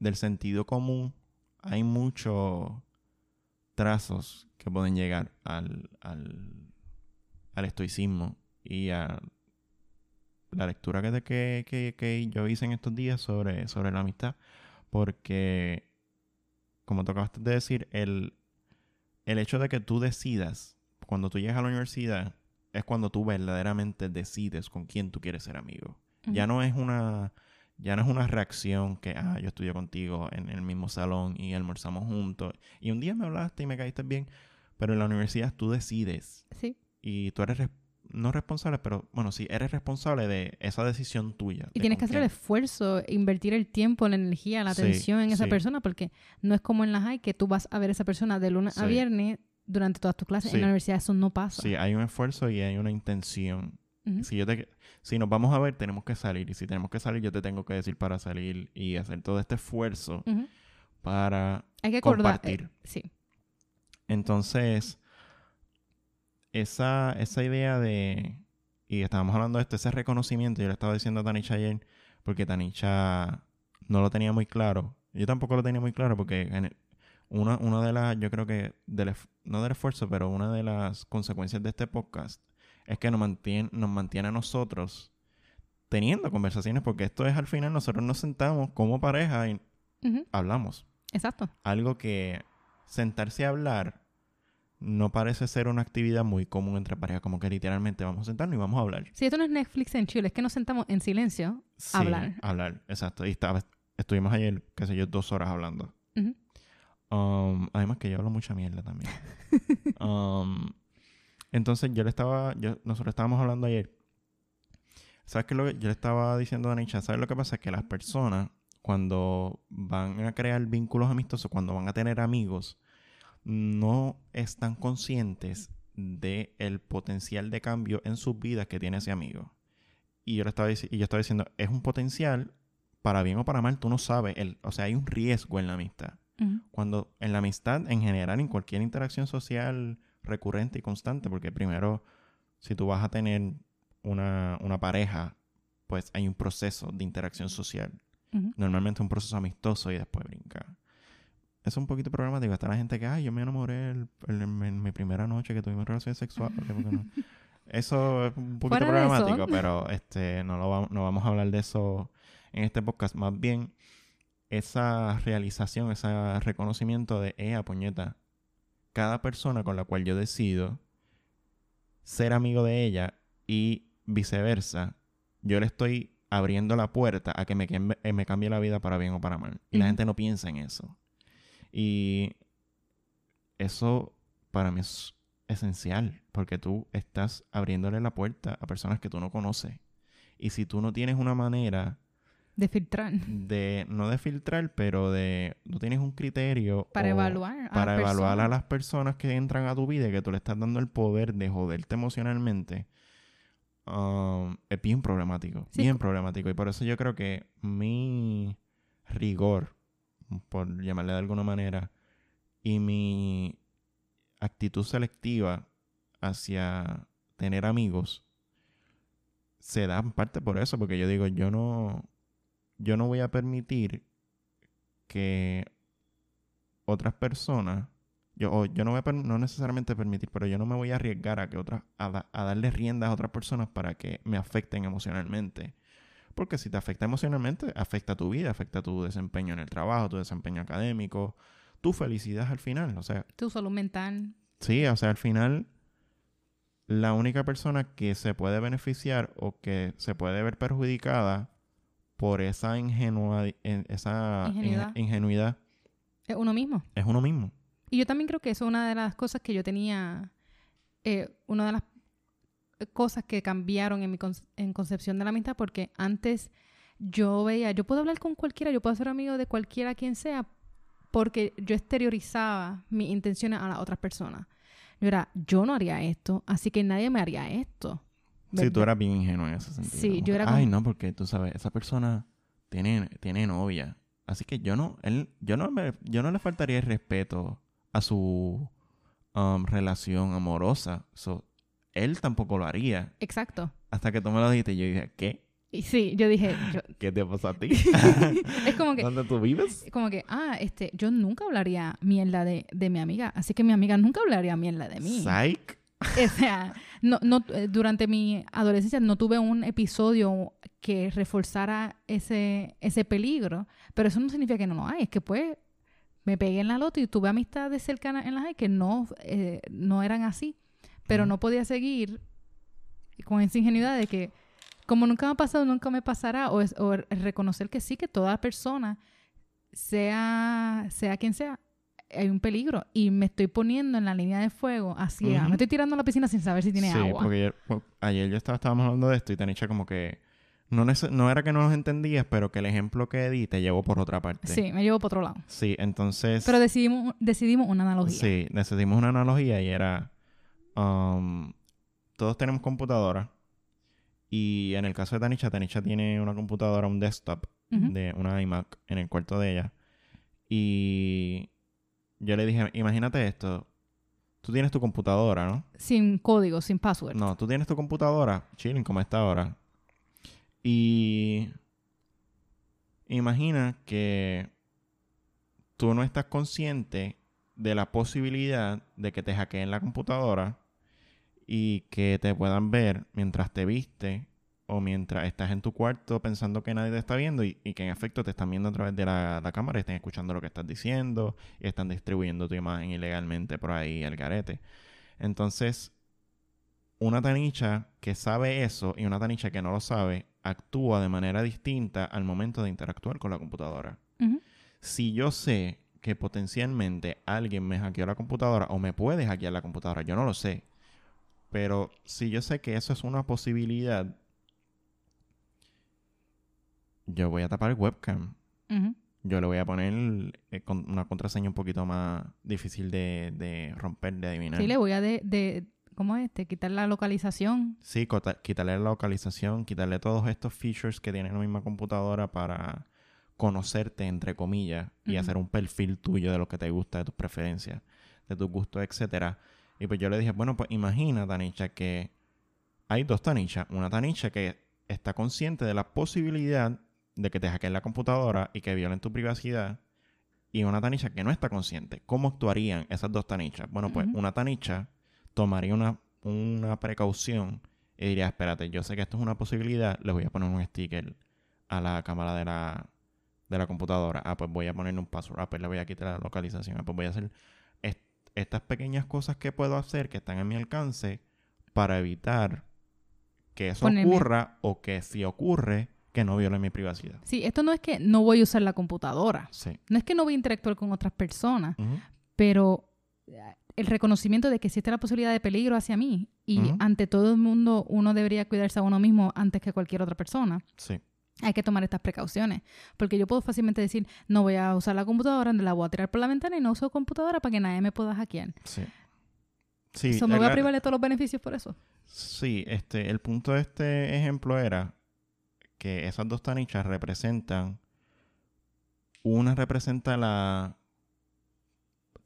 del sentido común hay muchos trazos que pueden llegar al, al, al estoicismo y a la lectura que, que, que, que, yo hice en estos días sobre, sobre la amistad, porque, como tú acabaste de decir, el, el hecho de que tú decidas, cuando tú llegas a la universidad, es cuando tú verdaderamente decides con quién tú quieres ser amigo. Ya no es una ya no es una reacción que, ah, yo estudio contigo en el mismo salón y almorzamos juntos. Y un día me hablaste y me caíste bien. Pero en la universidad tú decides. Sí. Y tú eres no responsable, pero bueno, sí, eres responsable de esa decisión tuya. Y tienes que hacer el esfuerzo, invertir el tiempo, la energía, la atención en esa persona, porque no es como en la high que tú vas a ver a esa persona de lunes a viernes durante todas tus clases. En la universidad eso no pasa. Sí, hay un esfuerzo y hay una intención. Si yo te si nos vamos a ver, tenemos que salir. Y si tenemos que salir, yo te tengo que decir para salir y hacer todo este esfuerzo para Hay que compartir. Eh, sí. Entonces, esa, esa idea de. Y estábamos hablando de esto, ese reconocimiento, yo le estaba diciendo a Tanisha ayer, porque Tanisha no lo tenía muy claro. Yo tampoco lo tenía muy claro, porque en una, una de las, yo creo que, del, no del esfuerzo, pero una de las consecuencias de este podcast es que nos mantiene, nos mantiene a nosotros teniendo conversaciones, porque esto es al final nosotros nos sentamos como pareja y hablamos. Exacto. Algo que sentarse a hablar no parece ser una actividad muy común entre parejas, como que literalmente vamos a sentarnos y vamos a hablar. Si esto no es Netflix en Chile, es que nos sentamos en silencio a hablar. hablar, exacto. Y estaba, estuvimos ayer, qué sé yo, dos horas hablando. Um, además que yo hablo mucha mierda también. um, entonces yo le estaba, nosotros estábamos hablando ayer. ¿Sabes qué? Lo que yo le estaba diciendo a Anisha, ¿sabes lo que pasa? Que las personas, cuando van a crear vínculos amistosos, cuando van a tener amigos, no están conscientes del el potencial de cambio en sus vidas que tiene ese amigo. Y yo, le estaba, y yo estaba diciendo, es un potencial para bien o para mal, tú no sabes. El, o sea, hay un riesgo en la amistad. Cuando en la amistad, en general, en cualquier interacción social recurrente y constante, porque primero, si tú vas a tener una, pareja, pues hay un proceso de interacción social. Normalmente un proceso amistoso y después brinca. Es un poquito problemático. Está la gente que, ay, yo me enamoré en mi primera noche que tuvimos relación sexual. Eso es un poquito problemático, pero este no, lo no vamos a hablar de eso en este podcast. Más bien, esa realización, ese reconocimiento de, eh, puñeta, cada persona con la cual yo decido ser amigo de ella y viceversa, yo le estoy abriendo la puerta a que me, me cambie la vida para bien o para mal. Y la gente no piensa en eso. Y eso para mí es esencial, porque tú estás abriéndole la puerta a personas que tú no conoces. Y si tú no tienes una manera de filtrar. De, no de filtrar, pero de, no tienes un criterio. Para evaluar. para evaluar a las personas que entran a tu vida y que tú le estás dando el poder de joderte emocionalmente. Um, es bien problemático. Bien problemático. Y por eso yo creo que mi rigor, por llamarle de alguna manera, y mi actitud selectiva hacia tener amigos se da en parte por eso, porque yo digo, yo no, yo no voy a permitir que otras personas, yo, yo no voy a no necesariamente permitir, pero yo no me voy a arriesgar a que otras, a, darle riendas a otras personas para que me afecten emocionalmente. Porque si te afecta emocionalmente, afecta tu vida, afecta tu desempeño en el trabajo, tu desempeño académico, tu felicidad al final. O sea. Tu salud mental. Sí, o sea, al final, la única persona que se puede beneficiar o que se puede ver perjudicada por esa, ingenua, esa ingenuidad. Es uno mismo. Es uno mismo. Y yo también creo que eso es una de las cosas que yo tenía, eh, una de las cosas que cambiaron en mi en concepción de la amistad, porque antes yo veía, yo puedo hablar con cualquiera, yo puedo ser amigo de cualquiera quien sea, porque yo exteriorizaba mis intenciones a las otras personas. Yo era, yo no haría esto, así que nadie me haría esto. Sí, tú ¿verdad? eras bien ingenuo en ese sentido. Sí, como yo que, era Ay, no, porque tú sabes, esa persona tiene, tiene novia. Así que yo no, él, yo no me, yo no le faltaría el respeto a su um, relación amorosa. So, él tampoco lo haría. Exacto. Hasta que tú me lo dijiste, yo dije, ¿qué? Y sí, yo dije, yo- ¿Qué te pasa a ti? es como que, ¿Dónde tú vives? como que, ah, este, yo nunca hablaría mierda de, de mi amiga, así que mi amiga nunca hablaría mierda de mí. Psych. O sea, no, no, eh, durante mi adolescencia no tuve un episodio que reforzara ese, ese peligro, pero eso no significa que no lo hay, es que pues me pegué en la loto y tuve amistades cercanas en la high que no, eh, no eran así, pero no podía seguir con esa ingenuidad de que como nunca me ha pasado, nunca me pasará, o, es, o reconocer que sí, que toda persona, sea, sea quien sea, hay un peligro. Y me estoy poniendo en la línea de fuego así Ujú. me estoy tirando a la piscina sin saber si tiene sí, agua. porque ayer, yo estaba, estábamos hablando de esto y Tanisha como que no, no era que no los entendías, pero que el ejemplo que di te llevó por otra parte. sí me llevo por otro lado. Sí, entonces... pero decidimos decidimos una analogía. Sí, decidimos una analogía y era... um, todos tenemos computadora y en el caso de Tanisha, Tanisha tiene una computadora, un desktop de una iMac en el cuarto de ella. Y yo le dije, imagínate esto, tú tienes tu computadora, ¿no? sin código sin password No, tú tienes tu computadora, chilling como está ahora. Y imagina que tú no estás consciente de la posibilidad de que te hackeen la computadora y que te puedan ver mientras te viste o mientras estás en tu cuarto pensando que nadie te está viendo y, y que en efecto te están viendo a través de la, la cámara y están escuchando lo que estás diciendo y están distribuyendo tu imagen ilegalmente por ahí al garete. Entonces, una tanicha que sabe eso y una tanicha que no lo sabe actúa de manera distinta al momento de interactuar con la computadora. Si yo sé que potencialmente alguien me hackeó la computadora o me puede hackear la computadora, yo no lo sé. Pero si yo sé que eso es una posibilidad, yo voy a tapar el webcam. Yo le voy a poner eh, con una contraseña un poquito más difícil de, de romper, de adivinar. sí le voy a de, de cómo es este quitar la localización Sí, quitarle la localización, quitarle todos estos features que tiene la misma computadora para conocerte, entre comillas, y hacer un perfil tuyo de lo que te gusta, de tus preferencias, de tus gustos, etcétera. Y pues yo le dije, bueno, pues imagina, Tanisha, que hay dos Tanisha. Una Tanisha que está consciente de la posibilidad de que te hackeen la computadora y que violen tu privacidad. Y una Tanisha que no está consciente. ¿Cómo actuarían esas dos Tanishas? Bueno, pues una Tanisha tomaría una, una precaución y diría, espérate, yo sé que esto es una posibilidad, le voy a poner un sticker a la cámara de la, de la computadora. Ah, pues voy a ponerle un password. Ah, pues le voy a quitar la localización. Ah, pues voy a hacer estas pequeñas cosas que puedo hacer que están a mi alcance para evitar que eso Ponerme- ocurra o que si ocurre, que no viole mi privacidad. sí esto no es que no voy a usar la computadora Sí. no es que no voy a interactuar con otras personas pero eh, el reconocimiento de que existe la posibilidad de peligro hacia mí y ante todo el mundo uno debería cuidarse a uno mismo antes que cualquier otra persona. Sí. Hay que tomar estas precauciones, porque yo puedo fácilmente decir, no voy a usar la computadora, la voy a tirar por la ventana y no uso computadora para que nadie me pueda hackear. Sí. Sí, Eso me voy a privar de todos los beneficios por eso. Sí, este, el punto de este ejemplo era que esas dos tanichas representan. Una representa la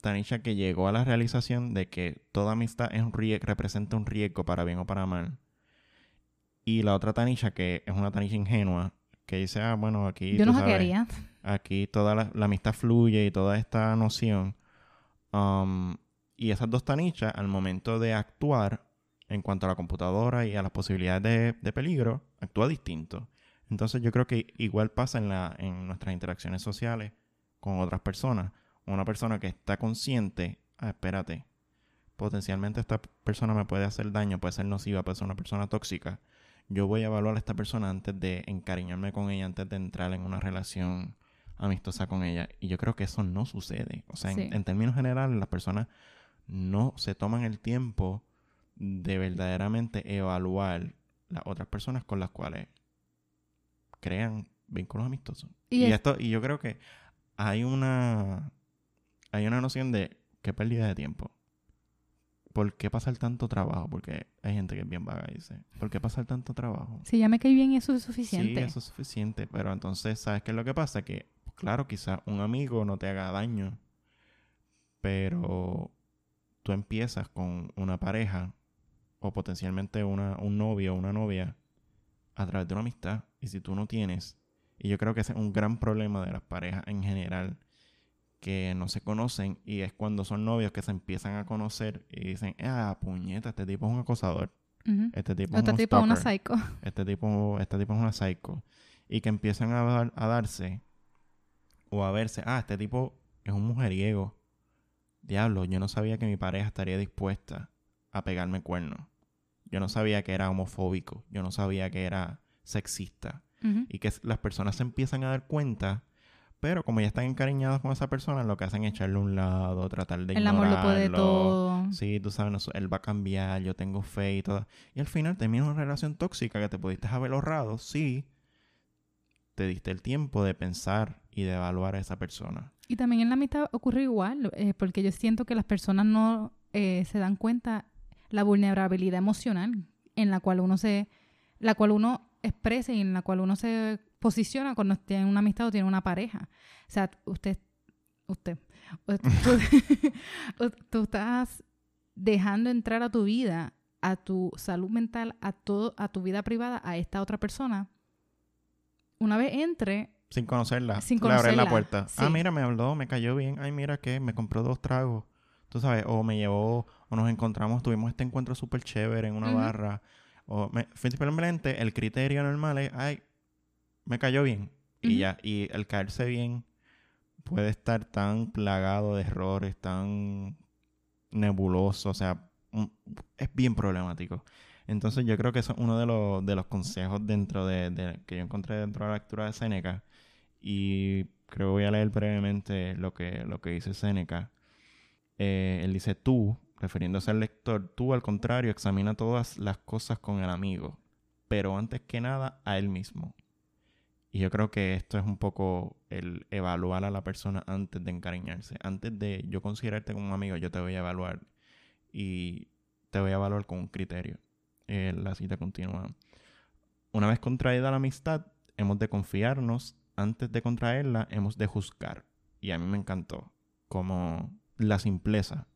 tanicha que llegó a la realización de que toda amistad es un rie- representa un riesgo para bien o para mal. Y la otra tanicha que es una tanicha ingenua que dice, ah, bueno, aquí. yo no sabes. Aquí toda la, la amistad fluye y toda esta noción. Um, y esas dos tanichas, al momento de actuar en cuanto a la computadora y a las posibilidades de, de peligro, actúa distinto. Entonces yo creo que igual pasa en, la, en nuestras interacciones sociales con otras personas. Una persona que está consciente, ah, espérate, potencialmente esta persona me puede hacer daño, puede ser nociva, puede ser una persona tóxica. Yo voy a evaluar a esta persona antes de encariñarme con ella, antes de entrar en una relación amistosa con ella. Y yo creo que eso no sucede. O sea, en- términos generales, las personas no se toman el tiempo de verdaderamente evaluar las otras personas con las cuales crean vínculos amistosos. Y Y, es- esto, y yo creo que hay una hay una noción de qué pérdida de tiempo. ¿Por qué pasar tanto trabajo? Porque hay gente que es bien vaga y dice, ¿por qué pasar tanto trabajo? Si ya me cae bien, eso es Sí, suficiente. eso es suficiente, pero entonces, ¿sabes qué es lo que pasa? Que, claro, quizás un amigo no te haga daño, pero tú empiezas con una pareja o potencialmente una, un novio o una novia a través de una amistad. Y si tú no tienes, y yo creo que ese es un gran problema de las parejas en general, que no se conocen y es cuando son novios que se empiezan a conocer y dicen, ah, puñeta, este tipo es un acosador, este tipo es Otro un tipo una stalker" psycho. este tipo, este tipo es una psycho. Y que empiezan a, dar- a darse o a verse, ah, este tipo es un mujeriego. Diablo, yo no sabía que mi pareja estaría dispuesta a pegarme cuernos. Yo no sabía que era homofóbico. Yo no sabía que era sexista. Y que las personas se empiezan a dar cuenta, pero como ya están encariñados con esa persona, lo que hacen es echarle a un lado, tratar de El amor lo puede ignorarlo. todo. Sí, tú sabes, él va a cambiar, yo tengo fe y todo. Y al final termina una relación tóxica que te pudiste haber ahorrado si te diste el tiempo de pensar y de evaluar a esa persona. Y también en la amistad ocurre igual, eh, porque yo siento que las personas no eh, se dan cuenta la vulnerabilidad emocional en la cual uno se, la cual uno expresa y en la cual uno se posiciona cuando tiene una amistad o tiene una pareja. O sea, usted, usted, tú, tú estás dejando entrar a tu vida, a tu salud mental, a todo, a tu vida privada, a esta otra persona. Una vez entre, Sin conocerla. Sin le abres la conocerla, puerta. sí. Ah, mira, me habló, me cayó bien. Ay, mira que me compró dos tragos. Tú sabes, o me llevó, o nos encontramos, tuvimos este encuentro súper chévere en una barra. O me, simplemente el criterio normal es, ay, me cayó bien. Y ya, y el caerse bien puede estar tan plagado de errores, tan nebuloso, o sea, un- es bien problemático. Entonces yo creo que eso es uno de los, de los consejos dentro de, de- que yo encontré dentro de la lectura de Séneca. Y creo que voy a leer brevemente lo que, lo que dice Séneca. Eh, él dice, tú, refiriéndose al lector, tú al contrario examina todas las cosas con el amigo, pero antes que nada a él mismo. Y yo creo que esto es un poco el evaluar a la persona antes de encariñarse. Antes de yo considerarte como un amigo, yo te voy a evaluar. Y te voy a evaluar con un criterio. Eh, la cita continúa. Una vez contraída la amistad, hemos de confiarnos. Antes de contraerla, hemos de juzgar. Y a mí me encantó. Como la simpleza.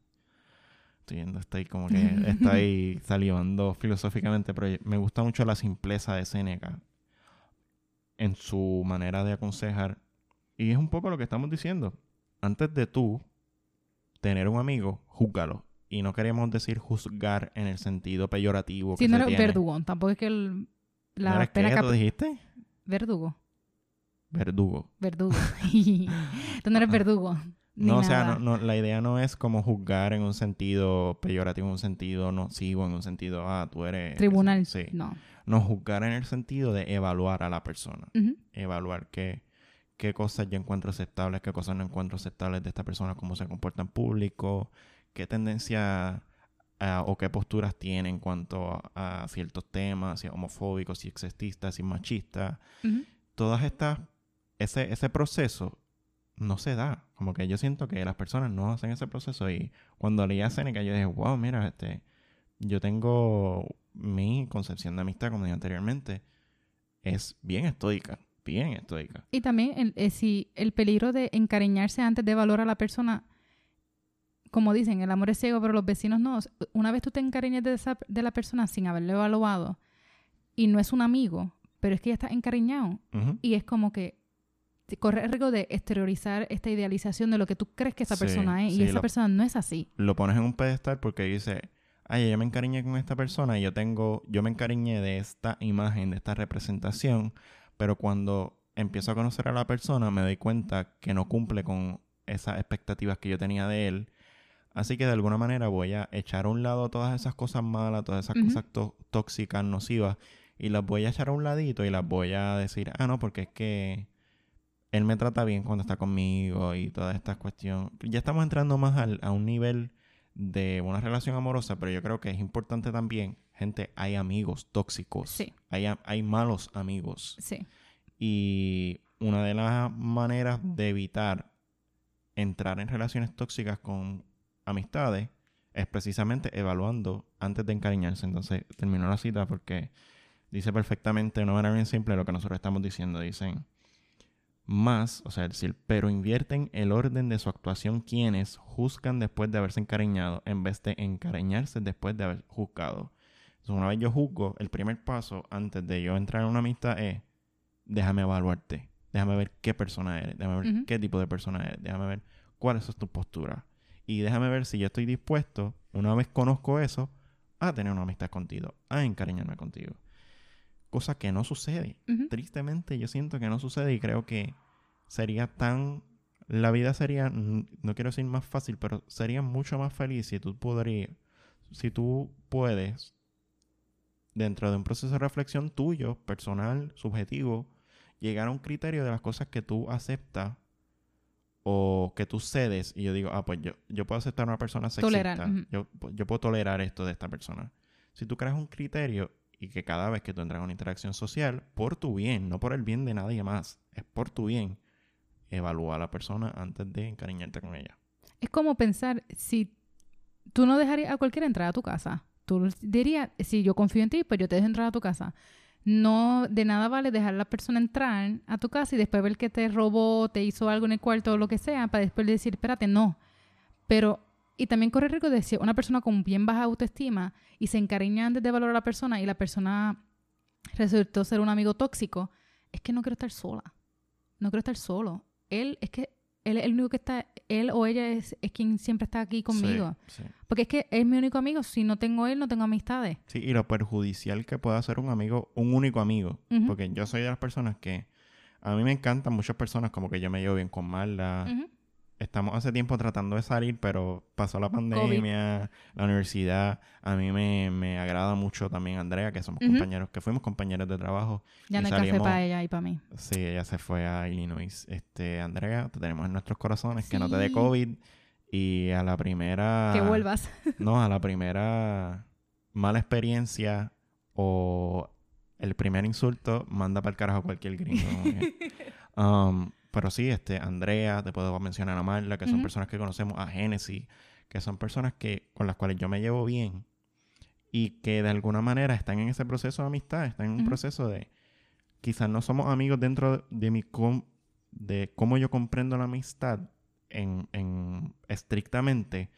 Estoy viendo, estoy como que estoy salivando filosóficamente, pero me gusta mucho la simpleza de Séneca en su manera de aconsejar. Y es un poco lo que estamos diciendo. Antes de tú tener un amigo, júzgalo. Y no queremos decir juzgar en el sentido peyorativo. si que no se eres tiene. verdugo, tampoco es que el, la ¿No pena qué? cap- ¿Tú dijiste? verdugo, Verdugo. verdugo. Tú no eres verdugo. Ni No, o sea, no, no, la idea no es como juzgar en un sentido peyorativo, en un sentido nocivo, en un sentido, ah, tú eres... Tribunal. Sí. No. No, juzgar en el sentido de evaluar a la persona. Evaluar qué, qué cosas yo encuentro aceptables, qué cosas no encuentro aceptables de esta persona, cómo se comporta en público, qué tendencia ah, o qué posturas tiene en cuanto a, a ciertos temas, si es homofóbico, si es sexista, si es machista. Todas estas, ese, ese proceso no se da. Como que yo siento que las personas no hacen ese proceso y cuando leí a Seneca yo dije, wow, mira, este, yo tengo mi concepción de amistad, como dije anteriormente, es bien estoica, bien estoica. Y también el, eh, si el peligro de encariñarse antes de valorar a la persona, como dicen, el amor es ciego, pero los vecinos no. Una vez tú te encariñas de, esa, de la persona sin haberlo evaluado y no es un amigo, pero es que ya está encariñado y es como que corre el riesgo de exteriorizar esta idealización de lo que tú crees que esa Sí, persona es sí, y esa lo- persona no es así. Lo pones en un pedestal porque dice, ay, yo me encariñé con esta persona y yo tengo, yo me encariñé de esta imagen, de esta representación, pero cuando empiezo a conocer a la persona me doy cuenta que no cumple con esas expectativas que yo tenía de él. Así que de alguna manera voy a echar a un lado todas esas cosas malas, todas esas cosas tó- tóxicas, nocivas, y las voy a echar a un ladito y las voy a decir, ah, no, porque es que él me trata bien cuando está conmigo y toda esta cuestión. Ya estamos entrando más al- a un nivel de una relación amorosa, pero yo creo que es importante también, gente, hay amigos tóxicos. Sí. Hay, hay malos amigos. Sí. Y una de las maneras de evitar entrar en relaciones tóxicas con amistades es precisamente evaluando antes de encariñarse. Entonces, terminó la cita porque dice perfectamente de una manera bien simple lo que nosotros estamos diciendo. Dicen, más, o sea, es decir, pero invierten el orden de su actuación quienes juzgan después de haberse encariñado en vez de encariñarse después de haber juzgado. Entonces, una vez yo juzgo, el primer paso antes de yo entrar en una amistad es, déjame evaluarte, déjame ver qué persona eres, déjame ver qué tipo de persona eres, déjame ver cuál es tu postura. Y déjame ver si yo estoy dispuesto, una vez conozco eso, a tener una amistad contigo, a encariñarme contigo. Cosa que no sucede. Tristemente yo siento que no sucede y creo que sería tan... La vida sería, no quiero decir más fácil, pero sería mucho más feliz si tú podrías, si tú puedes, dentro de un proceso de reflexión tuyo, personal, subjetivo, llegar a un criterio de las cosas que tú aceptas o que tú cedes y yo digo, ah, pues yo, yo puedo aceptar a una persona sexista. Tolerar, yo, yo puedo tolerar esto de esta persona. Si tú creas un criterio y que cada vez que tú entras a una interacción social, por tu bien, no por el bien de nadie más, es por tu bien, evalúa a la persona antes de encariñarte con ella. Es como pensar, si tú no dejarías a cualquiera entrar a tu casa, tú dirías, si yo confío en ti, pues yo te dejo entrar a tu casa. No, de nada vale dejar a la persona entrar a tu casa y después ver que te robó, te hizo algo en el cuarto o lo que sea, para después decir, espérate, no. Pero, y también corre riesgo de una persona con bien baja autoestima y se encariña antes de valorar a la persona y la persona resultó ser un amigo tóxico, es que no quiero estar sola. No quiero estar solo. Él, es que él es el único que está, él o ella es, es quien siempre está aquí conmigo. Sí, sí. Porque es que es mi único amigo. Si no tengo él, no tengo amistades. Sí, y lo perjudicial que puede hacer un amigo, un único amigo. Porque yo soy de las personas que a mí me encantan muchas personas, como que yo me llevo bien con Marla. Ujú. Estamos hace tiempo tratando de salir, pero pasó la pandemia, la universidad. A mí me, me agrada mucho también Andrea, que somos compañeros, que fuimos compañeros de trabajo. Ya no hay café para ella y para mí. Sí, ella se fue a Illinois. Este, Andrea, te tenemos en nuestros corazones, que no te dé. COVID. Y a la primera... Que vuelvas. No, a la primera mala experiencia o el primer insulto, manda para el carajo cualquier gringo. Um, pero sí, este, Andrea, te puedo mencionar a Marla, que son personas que conocemos, a Genesis, que son personas que, con las cuales yo me llevo bien y que de alguna manera están en ese proceso de amistad, están en un Ujú. proceso de, quizás no somos amigos dentro de mi, com- de cómo yo comprendo la amistad en, en estrictamente,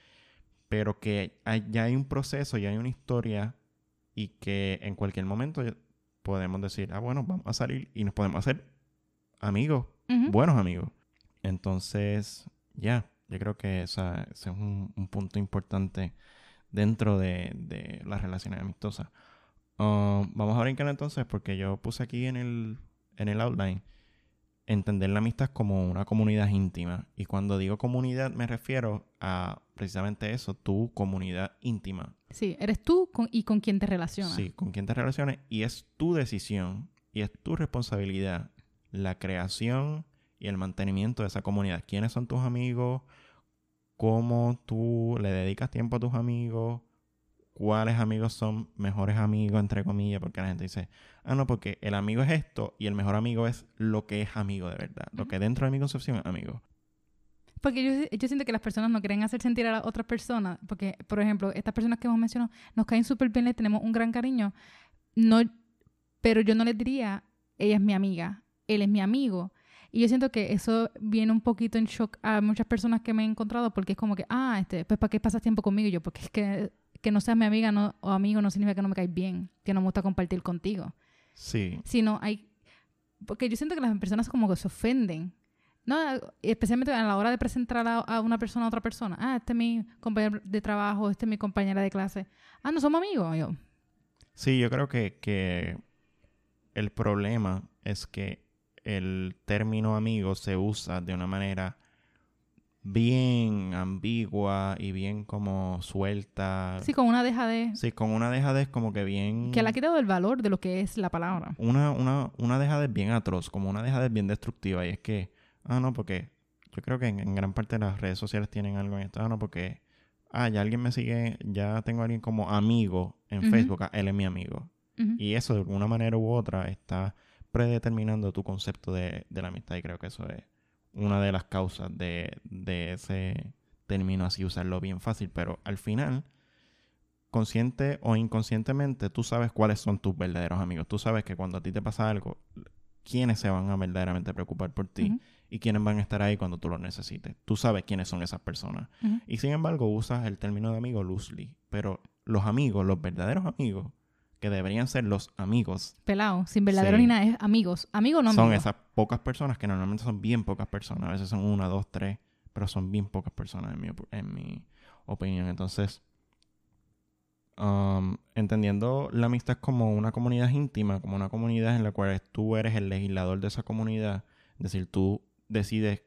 pero que hay- ya hay un proceso, ya hay una historia y que en cualquier momento podemos decir, ah, bueno, vamos a salir y nos podemos hacer amigos, Buenos amigos. Entonces, ya, yo creo que esa- ese es un, un punto importante dentro de, de las relaciones amistosas. Ah, vamos a brincar entonces, porque yo puse aquí en el, en el outline entender la amistad como una comunidad íntima. Y cuando digo comunidad me refiero a precisamente eso, tu comunidad íntima. Sí, eres tú con- y con quien te relacionas. Sí, con quién te relaciones y es tu decisión y es tu responsabilidad la creación y el mantenimiento de esa comunidad. ¿Quiénes son tus amigos? ¿Cómo tú le dedicas tiempo a tus amigos? ¿Cuáles amigos son mejores amigos, entre comillas? Porque la gente dice, ah, no, porque el amigo es esto y el mejor amigo es lo que es amigo de verdad. Lo que dentro de mi concepción es amigo. Porque yo, yo siento que las personas no quieren hacer sentir a las otras personas. Porque, por ejemplo, estas personas que hemos mencionado nos caen súper bien, les tenemos un gran cariño. No, pero yo no les diría, ella es mi amiga, él es mi amigo. Y yo siento que eso viene un poquito en shock a muchas personas que me he encontrado porque es como que, ah, este, pues ¿para qué pasas tiempo conmigo? Y yo, porque es que que no seas mi amiga no, o amigo no significa que no me caes bien, que no me gusta compartir contigo. Sí, Sino hay... Porque yo siento que las personas como que se ofenden. No, especialmente a la hora de presentar a, a una persona a otra persona. Ah, este es mi compañero de trabajo, este es mi compañera de clase. Ah, no somos amigos. Yo, Sí, yo creo que, que el problema es que el término amigo se usa de una manera bien ambigua y bien como suelta. sí, con una deja de... Sí, con una dejadez como que bien... Que le ha quitado el valor de lo que es la palabra. Una, una, una dejadez bien atroz, como una dejadez bien destructiva. Y es que, ah, no, porque yo creo que en, en gran parte de las redes sociales tienen algo en esto. Ah, no, porque, ah, ya alguien me sigue, ya tengo a alguien como amigo en. Facebook, ah, él es mi amigo. Y eso de alguna manera u otra está predeterminando tu concepto de, de la amistad y creo que eso es una de las causas de, de ese término así, usarlo bien fácil, pero al final, consciente o inconscientemente, tú sabes cuáles son tus verdaderos amigos. Tú sabes que cuando a ti te pasa algo, quiénes se van a verdaderamente preocupar por ti y quiénes van a estar ahí cuando tú lo necesites. Tú sabes quiénes son esas personas. Y sin embargo, usas el término de amigo loosely. Pero los amigos, los verdaderos amigos, que deberían ser los amigos, Pelado, sin verdadero Sí. ni nada, es amigos. Amigos no son amigos. esas pocas personas que normalmente son bien pocas personas. A veces son una, dos, tres, pero son bien pocas personas en mi, op- en mi opinión. Entonces, um, entendiendo la amistad como una comunidad íntima, como una comunidad en la cual tú eres el legislador de esa comunidad, es decir, tú decides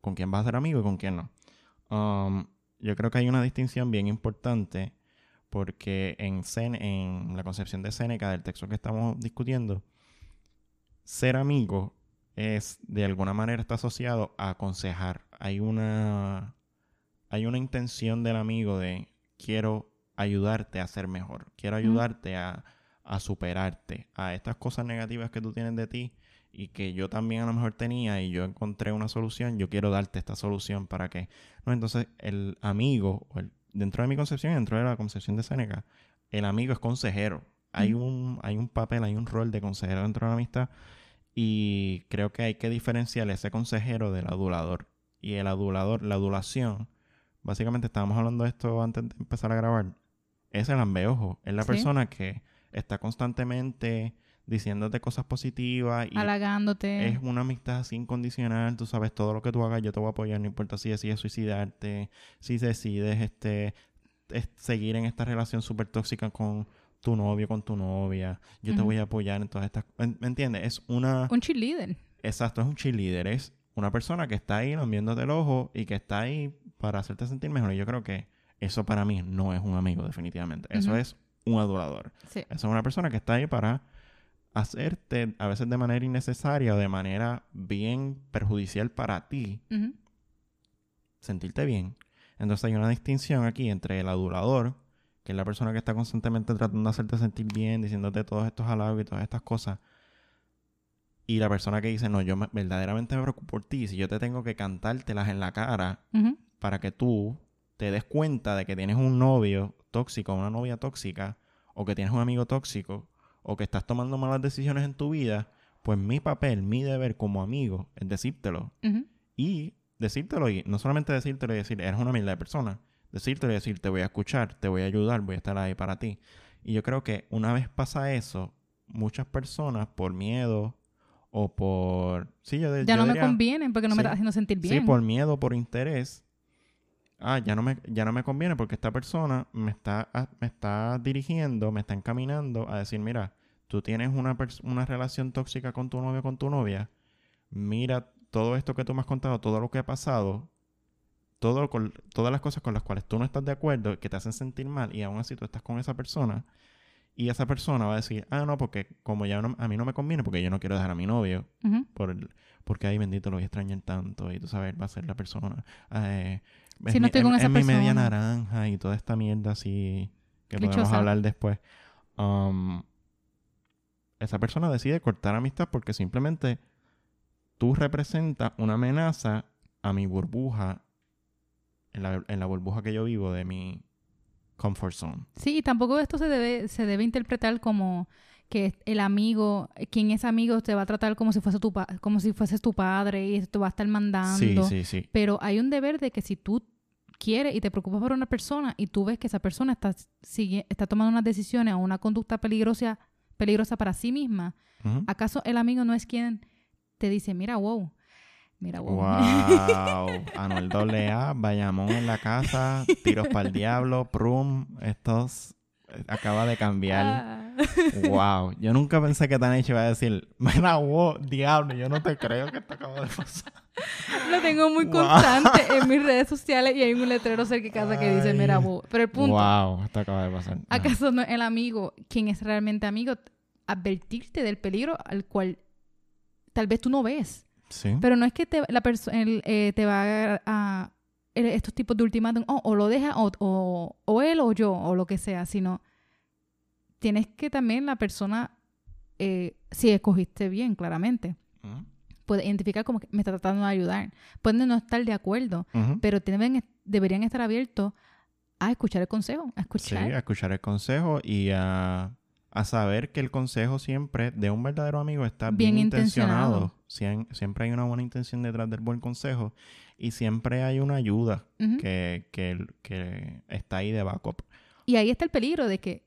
con quién vas a ser amigo y con quién no. Um, yo creo que hay una distinción bien importante porque en, Sen- en la concepción de Séneca, del texto que estamos discutiendo, ser amigo es de alguna manera está asociado a aconsejar. Hay una hay una intención del amigo de quiero ayudarte a ser mejor, quiero ayudarte a, a superarte a estas cosas negativas que tú tienes de ti y que yo también a lo mejor tenía y yo encontré una solución, yo quiero darte esta solución para que no entonces el amigo o el- dentro de mi concepción y dentro de la concepción de Seneca el amigo es consejero hay un hay un papel hay un rol de consejero dentro de la amistad y creo que hay que diferenciar ese consejero del adulador. Y el adulador, la adulación, básicamente estábamos hablando de esto antes de empezar a grabar, es el ambeojo. Es la Sí. persona que está constantemente diciéndote cosas positivas y halagándote. es una amistad así incondicional. Tú sabes, todo lo que tú hagas yo te voy a apoyar, no importa si decides suicidarte, si decides este, es- seguir en esta relación súper tóxica con tu novio, con tu novia. Yo te voy a apoyar en todas estas... ¿Me me entiendes? Es una... Un cheerleader. Exacto, es un cheerleader. Es una persona que está ahí viéndote el ojo y que está ahí para hacerte sentir mejor. Y yo creo que eso para mí no es un amigo, definitivamente. Eso es un adulador. Sí. Esa es una persona que está ahí para hacerte, a veces de manera innecesaria o de manera bien perjudicial para ti, sentirte bien. Entonces hay una distinción aquí entre el adulador, que es la persona que está constantemente tratando de hacerte sentir bien, diciéndote todos estos halagos y todas estas cosas, y la persona que dice, no, yo me- verdaderamente me preocupo por ti, si yo te tengo que cantártelas en la cara para que tú te des cuenta de que tienes un novio tóxico una novia tóxica, o que tienes un amigo tóxico, o que estás tomando malas decisiones en tu vida, pues mi papel, mi deber como amigo es decírtelo. Y decírtelo, y no solamente decírtelo y decir, eres una humilde persona, decírtelo y decir, te voy a escuchar, te voy a ayudar, voy a estar ahí para ti. Y yo creo que una vez pasa eso, muchas personas por miedo o por... Sí, yo, de- Ya yo no me diría- conviene porque no me está haciendo sentir bien. Sí, por miedo, por interés. Ah, ya no me, ya no me conviene porque esta persona me está, a- me está dirigiendo, me está encaminando a decir, mira, tú tienes una, una relación tóxica con tu novio, con tu novia. Mira todo esto que tú me has contado, todo lo que ha pasado, todo, todas las cosas con las cuales tú no estás de acuerdo, que te hacen sentir mal y aún así tú estás con esa persona. Y esa persona va a decir, ah, no, porque como ya no- a mí no me conviene porque yo no quiero dejar a mi novio por el- porque ay bendito lo voy a extrañar tanto y tú sabes va a ser la persona eh, es Si no mi- estoy con es- esa es mi media persona. naranja y toda esta mierda así que podemos hablar después. Um, esa persona decide cortar amistad porque simplemente tú representas una amenaza a mi burbuja en la, en la burbuja que yo vivo de mi comfort zone. Sí, y tampoco esto se debe, se debe interpretar como que el amigo, quien es amigo, te va a tratar como si fuese tu pa- como si fueses tu padre y te va a estar mandando. sí sí sí Pero hay un deber de que si tú quieres y te preocupas por una persona y tú ves que esa persona está, sigue, está tomando unas decisiones o una conducta peligrosa, peligrosa para sí misma. ¿acaso el amigo no es quien te dice, mira, wow, mira, wow? Wow, Anuel AA, Bayamón en la casa, tiros para el diablo, Prum, estos acaba de cambiar. Ah. Wow, yo nunca pensé que Tanichi iba a decir, mira, wow, diablo, yo no te creo que esto acaba de pasar. Lo tengo muy Wow. constante en mis redes sociales y hay un letrero cerca de casa que dice, mira, wow. Pero el punto, Wow, esto acaba de pasar. Ajá. ¿acaso no es el amigo quien es realmente amigo? Advertirte del peligro al cual tal vez tú no ves. Sí. Pero no es que te, la perso- el, eh, te va a, a- el- estos tipos de ultimátum, oh, o lo deja, o, o, o él o yo, o lo que sea, sino tienes que también la persona, eh, si escogiste bien, claramente, Ujú. puedes identificar como que me está tratando de ayudar. Pueden no estar de acuerdo, Ujú. pero deben, deberían estar abiertos a escuchar el consejo, a Sí, escuchar. a escuchar el consejo y a, a saber que el consejo siempre de un verdadero amigo está bien, Bien intencionado. intencionado. Siem- siempre hay una buena intención detrás del buen consejo y siempre hay una ayuda Ujú. que, que, que está ahí de backup. Y ahí está el peligro de que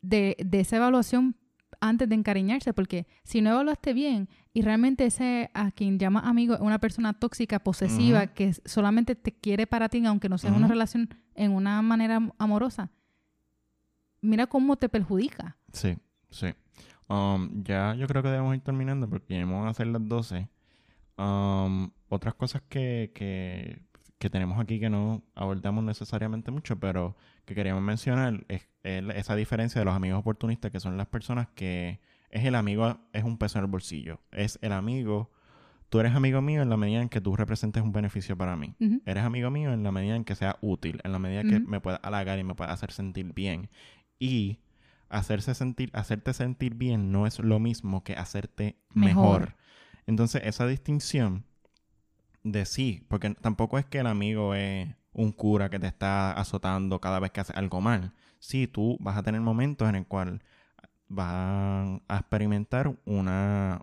de, de esa evaluación antes de encariñarse, porque si no evaluaste bien y realmente ese a quien llama amigo es una persona tóxica, posesiva, que solamente te quiere para ti, aunque no sea una Ujú. relación en una manera am- amorosa, mira cómo te perjudica. Sí, sí. Um, ya yo creo que debemos ir terminando porque ya vamos a hacer las 12. Um, otras cosas que, que, que tenemos aquí que no abordamos necesariamente mucho, pero que queríamos mencionar es, esa diferencia de los amigos oportunistas, que son las personas que es el amigo, es un peso en el bolsillo. Es el amigo, tú eres amigo mío en la medida en que tú representes un beneficio para mí. Eres amigo mío en la medida en que sea útil, en la medida que me pueda halagar y me pueda hacer sentir bien. Y hacerse sentir, hacerte sentir bien no es lo mismo que hacerte mejor. Mejor. Entonces, esa distinción de sí, porque tampoco es que el amigo es un cura que te está azotando cada vez que haces algo mal. Sí, tú vas a tener momentos en el cual vas a experimentar una,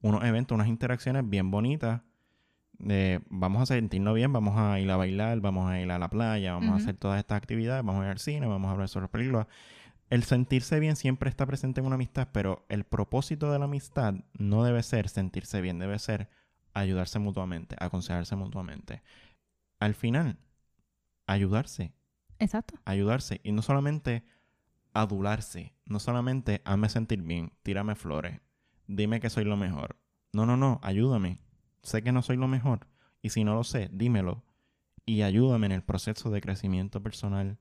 unos eventos, unas interacciones bien bonitas. De, vamos a sentirnos bien, vamos a ir a bailar, vamos a ir a la playa, vamos a hacer todas estas actividades, vamos a ir al cine, vamos a hablar sobre películas. El sentirse bien siempre está presente en una amistad, pero el propósito de la amistad no debe ser sentirse bien, debe ser ayudarse mutuamente, aconsejarse mutuamente. Al final, ayudarse, Exacto. ayudarse y no solamente adularse, no solamente hazme sentir bien, tírame flores, dime que soy lo mejor. No, no, no, ayúdame. Sé que no soy lo mejor y si no lo sé, dímelo y ayúdame en el proceso de crecimiento personal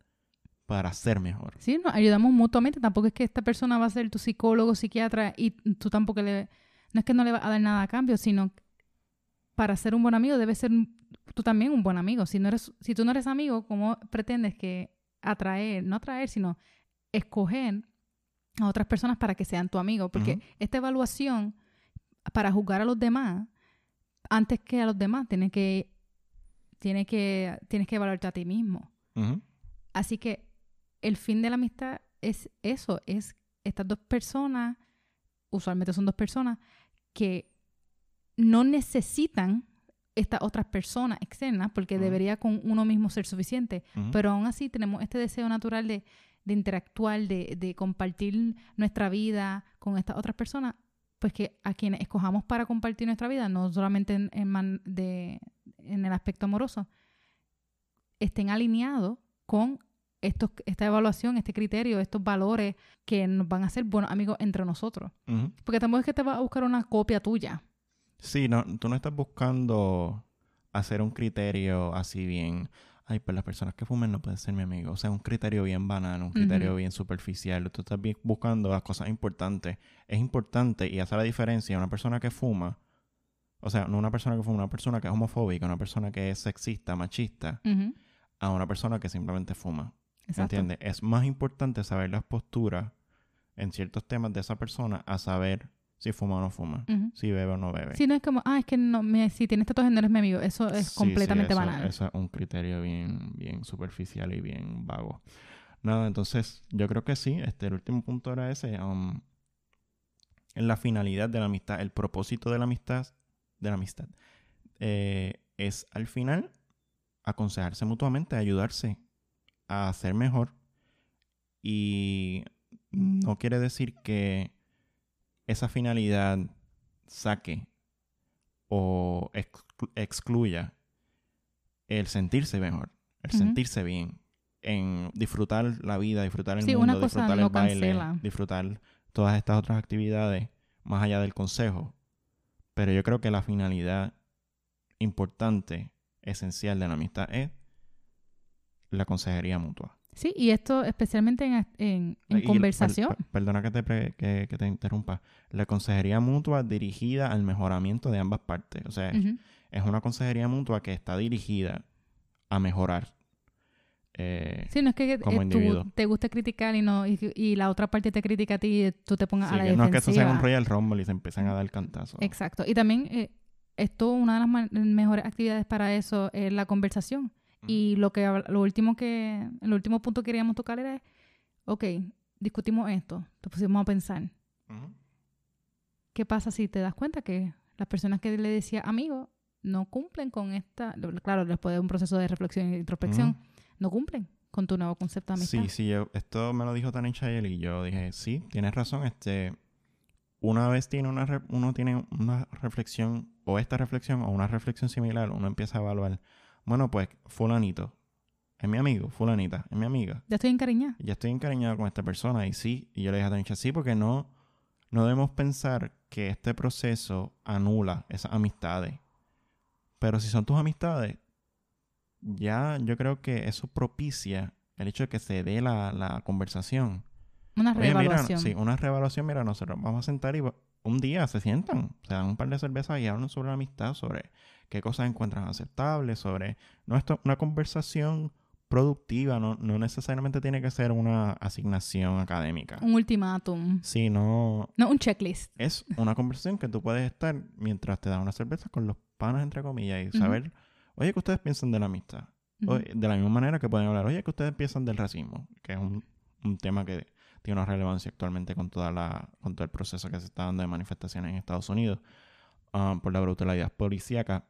para ser mejor. Sí, nos ayudamos mutuamente. Tampoco es que esta persona va a ser tu psicólogo, psiquiatra y tú tampoco le... No es que no le vas a dar nada a cambio, sino para ser un buen amigo debe ser tú también un buen amigo. Si, no eres, si tú no eres amigo, ¿cómo pretendes que atraer, no atraer, sino escoger a otras personas para que sean tu amigo? Porque esta evaluación para juzgar a los demás, antes que a los demás, tienes que, tienes que, tienes que evaluarte a ti mismo. Así que el fin de la amistad es eso, es estas dos personas, usualmente son dos personas, que no necesitan estas otras personas externas, porque debería con uno mismo ser suficiente, pero aún así tenemos este deseo natural de, de interactuar, de, de compartir nuestra vida con estas otras personas, pues que a quienes escojamos para compartir nuestra vida, no solamente en, en man- de- en el aspecto amoroso, estén alineados con estos, esta evaluación, este criterio, estos valores que nos van a hacer buenos amigos entre nosotros. Porque tampoco es que te vas a buscar una copia tuya. Sí, no, tú no estás buscando hacer un criterio así bien. Ay, pues las personas que fumen no pueden ser mi amigo. O sea, un criterio bien banal, un criterio bien superficial. Tú estás buscando las cosas importantes. Es importante y hace la diferencia una persona que fuma. O sea, no una persona que fuma, una persona que es homofóbica, una persona que es sexista, machista, a una persona que simplemente fuma. Exacto. ¿Entiendes? Es más importante saber las posturas en ciertos temas de esa persona a saber si fuma o no fuma, si bebe o no bebe. Si no es como, ah, es que no, me- si tienes tatuaje no eres mi amigo. Eso es Sí, sí, completamente eso- banal. Eso es un criterio bien, bien superficial y bien vago. Nada, entonces yo creo que sí. Este, el último punto era ese. um, en la finalidad de la amistad, el propósito de la amistad, de la amistad, eh, es al final aconsejarse mutuamente, ayudarse a ser mejor. Y no quiere decir que esa finalidad saque o exclu- excluya el sentirse mejor, el sentirse bien, en disfrutar la vida, disfrutar el Sí, mundo, disfrutar no el baile, cancela. disfrutar todas estas otras actividades más allá del consejo. Pero yo creo que la finalidad importante, esencial de la amistad es la consejería mutua. Sí, y esto especialmente en, en, conversación. per- per- perdona que te, pre- que, que te interrumpa. La consejería mutua dirigida al mejoramiento de ambas partes. O sea, es una consejería mutua que está dirigida a mejorar. eh, Sí, no es que eh, como tú individuo. te guste criticar y no y, y la otra parte te critica a ti y tú te pongas sí, a la que no es que esto sea un. Royal Rumble y se empiezan a dar cantazos. Exacto. Y también eh, esto, una de las mejores actividades para eso es la conversación. Y lo que lo último que, el último punto que queríamos tocar era, ok, discutimos esto, te pusimos a pensar. ¿Qué pasa si te das cuenta que las personas que le decía amigo no cumplen con esta, claro, después de un proceso de reflexión e introspección, no cumplen con tu nuevo concepto de amistad? Sí, sí, yo, esto me lo dijo Tani Chayel y yo dije, sí, tienes razón, este, una vez tiene una re- uno tiene una reflexión, o esta reflexión, o una reflexión similar, uno empieza a evaluar, bueno, pues, fulanito, es mi amigo, fulanita, es mi amiga, Ya estoy encariñada. ya estoy encariñado con esta persona, y sí, y yo le dije a Tanicha, sí, porque no, no debemos pensar que este proceso anula esas amistades, pero si son tus amistades, ya yo creo que eso propicia el hecho de que se dé la, la conversación. Una mira, reevaluación. sí, una reevaluación. Mira, nosotros vamos a sentar y un día se sientan, se dan un par de cervezas y hablan sobre la amistad, sobre qué cosas encuentran aceptables, sobre... No, esto una conversación productiva, no, no necesariamente tiene que ser una asignación académica. Un ultimátum. Sí, no... No, un checklist. Es una conversación que tú puedes estar mientras te dan una cerveza con los panas, entre comillas, y saber, oye, ¿qué ustedes piensan de la amistad? De la misma manera que pueden hablar, oye, ¿qué ustedes piensan del racismo? Que es un, un tema que tiene una relevancia actualmente con toda la con todo el proceso que se está dando de manifestaciones en Estados Unidos ah, por la brutalidad policíaca.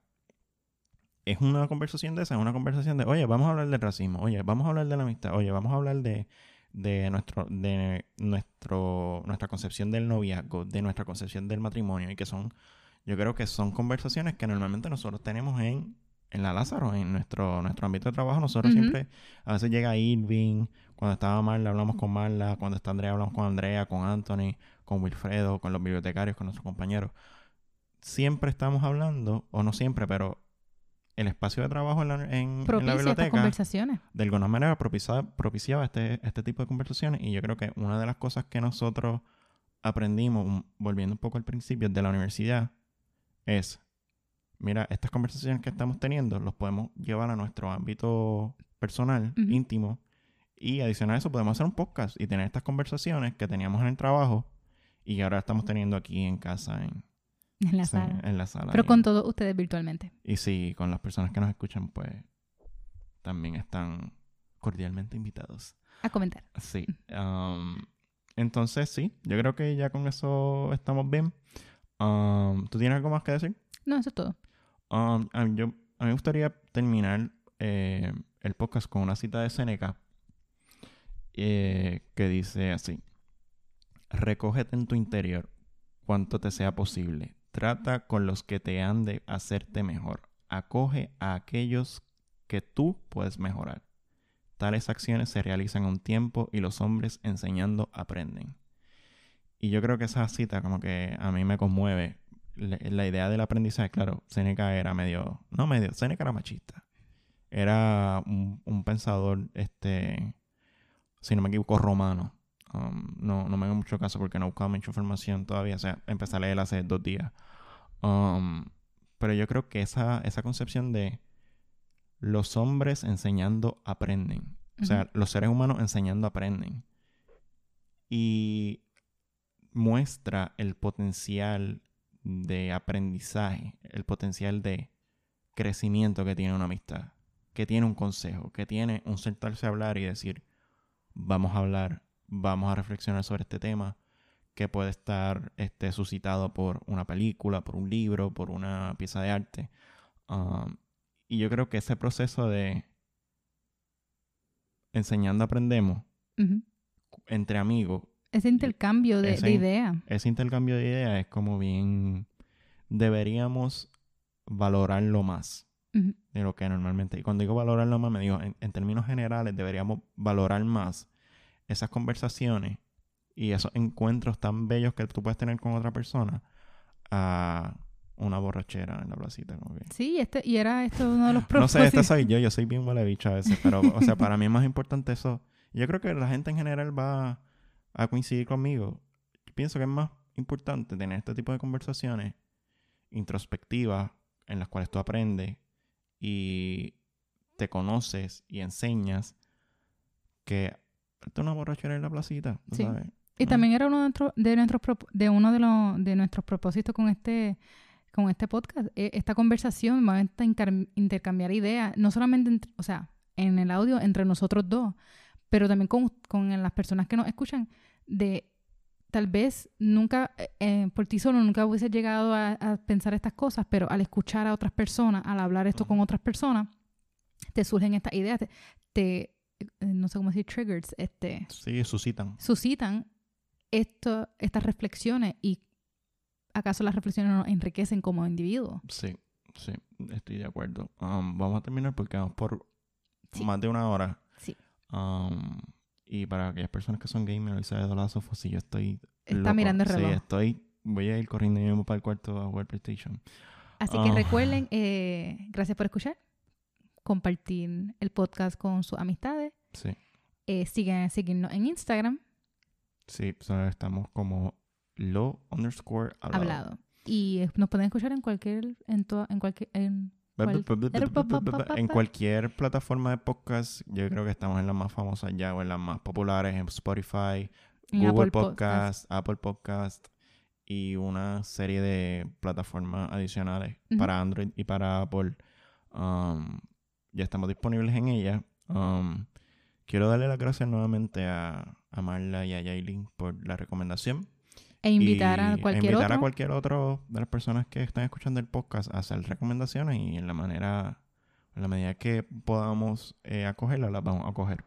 Es una conversación de esa, es una conversación de, oye, vamos a hablar del racismo, oye, vamos a hablar de la amistad, oye, vamos a hablar de, de nuestro, de nuestro, nuestra concepción del noviazgo, de nuestra concepción del matrimonio, y que son, yo creo que son conversaciones que normalmente nosotros tenemos en, en la Lázaro, en nuestro, nuestro ámbito de trabajo, nosotros siempre, a veces llega Irving, cuando estaba Marla hablamos con Marla, cuando está Andrea hablamos con Andrea, con Anthony, con Wilfredo, con los bibliotecarios, con nuestros compañeros. Siempre estamos hablando, o no siempre, pero el espacio de trabajo en la, en- en la Propicia estas biblioteca conversaciones. de alguna manera propiciaba, propiciaba este, este tipo de conversaciones y yo creo que una de las cosas que nosotros aprendimos, volviendo un poco al principio de la universidad, es, mira, estas conversaciones que estamos teniendo los podemos llevar a nuestro ámbito personal, íntimo, y adicional a eso podemos hacer un podcast y tener estas conversaciones que teníamos en el trabajo y que ahora estamos teniendo aquí en casa, en, En la sí, sala. en la sala. Pero y- con todos ustedes virtualmente. y sí, con las personas que nos escuchan, pues también están cordialmente invitados. A comentar. Sí. um, entonces, sí, yo creo que ya con eso estamos bien. Um, ¿Tú tienes algo más que decir? No, eso es todo. Um, a, mí, yo, a mí me gustaría terminar eh, el podcast con una cita de Seneca eh, que dice así: Recógete en tu interior cuanto te sea posible. Trata con los que te han de hacerte mejor. Acoge a aquellos que tú puedes mejorar. Tales acciones se realizan a un tiempo y los hombres enseñando aprenden. Y yo creo que esa cita como que a mí me conmueve. La, idea del aprendizaje, claro, Seneca era medio, no medio, Seneca era machista. Era un, un pensador, este, si no me equivoco, romano. Um, no, no me hago mucho caso porque no he buscado mucha información todavía. O sea, empecé a leer hace dos días. Um, pero yo creo que esa, esa concepción de los hombres enseñando aprenden. O sea, los seres humanos enseñando aprenden. Y muestra el potencial de aprendizaje, el potencial de crecimiento que tiene una amistad, que tiene un consejo, que tiene un sentarse a hablar y decir, vamos a hablar, vamos a reflexionar sobre este tema, que puede estar este, suscitado por una película, por un libro, por una pieza de arte. Um, y yo creo que ese proceso de enseñando aprendemos entre amigos, Ese intercambio de, Ese de ideas. ese intercambio de ideas es como bien deberíamos valorarlo más de lo que normalmente y cuando digo valorarlo más me digo en, en términos generales deberíamos valorar más esas conversaciones y esos encuentros tan bellos que tú puedes tener con otra persona a una borrachera en la placita como que Sí, este, y era esto uno de los no sé, propósitos. este soy yo, yo soy bien huele bicho a veces, pero, o sea, para mí es más importante eso. Yo creo que la gente en general va a coincidir conmigo. Yo pienso que es más importante tener este tipo de conversaciones introspectivas en las cuales tú aprendes y te conoces y enseñas que esto es una borrachera en la placita, ¿tú Sí. ¿sabes? Y ¿no? también era uno de nuestros, de nuestros prop- de uno de los de nuestros propósitos con este con este podcast, eh, esta conversación, vamos a intercambiar ideas, no solamente, entre- o sea, en el audio entre nosotros dos, pero también con, con las personas que nos escuchan, de tal vez nunca, eh, eh, por ti solo nunca hubiese llegado a, a pensar estas cosas, pero al escuchar a otras personas, al hablar esto con otras personas, te surgen estas ideas, te, te, no sé cómo decir, triggers, este, Sí, suscitan. suscitan esto, estas reflexiones y acaso las reflexiones nos enriquecen como individuos. Sí, sí, estoy de acuerdo. Um, vamos a terminar porque vamos por Sí. más de una hora. Sí. Um, y para aquellas personas que son gamers, y sabe de sofos, si yo estoy Está loco. mirando el reloj. Sí, estoy... Voy a ir corriendo y para el cuarto a jugar PlayStation. Así que Ah. recuerden, eh, gracias por escuchar, compartir el podcast con sus amistades, Sí, eh, sigan, seguirnos en Instagram, sí, estamos como lo underscore hablado. hablado. Y eh, nos pueden escuchar en cualquier, en toda, en cualquier, en cual- En cualquier plataforma de podcast, yo creo que estamos en las más famosas ya o en las más populares, en Spotify, en Google Apple Podcast, Apple Podcast y una serie de plataformas adicionales para Android y para Apple. Um, ya estamos disponibles en ellas. Um, quiero darle las gracias nuevamente a, a Marla y a Yailin por la recomendación. E invitar a e cualquier invitar otro. a cualquier otro de las personas que están escuchando el podcast a hacer recomendaciones y en la manera, en la medida que podamos eh, acogerlas, las vamos a acoger.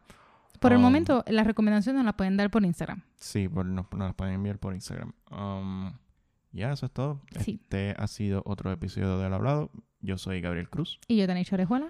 Por el um, momento, las recomendaciones las pueden dar por Instagram. Sí, por, nos, nos las pueden enviar por Instagram. Um, ya, eso es todo. Sí. Este ha sido otro episodio del Hablado. Yo soy Gabriel Cruz. Y yo, Tanisha Orejuela.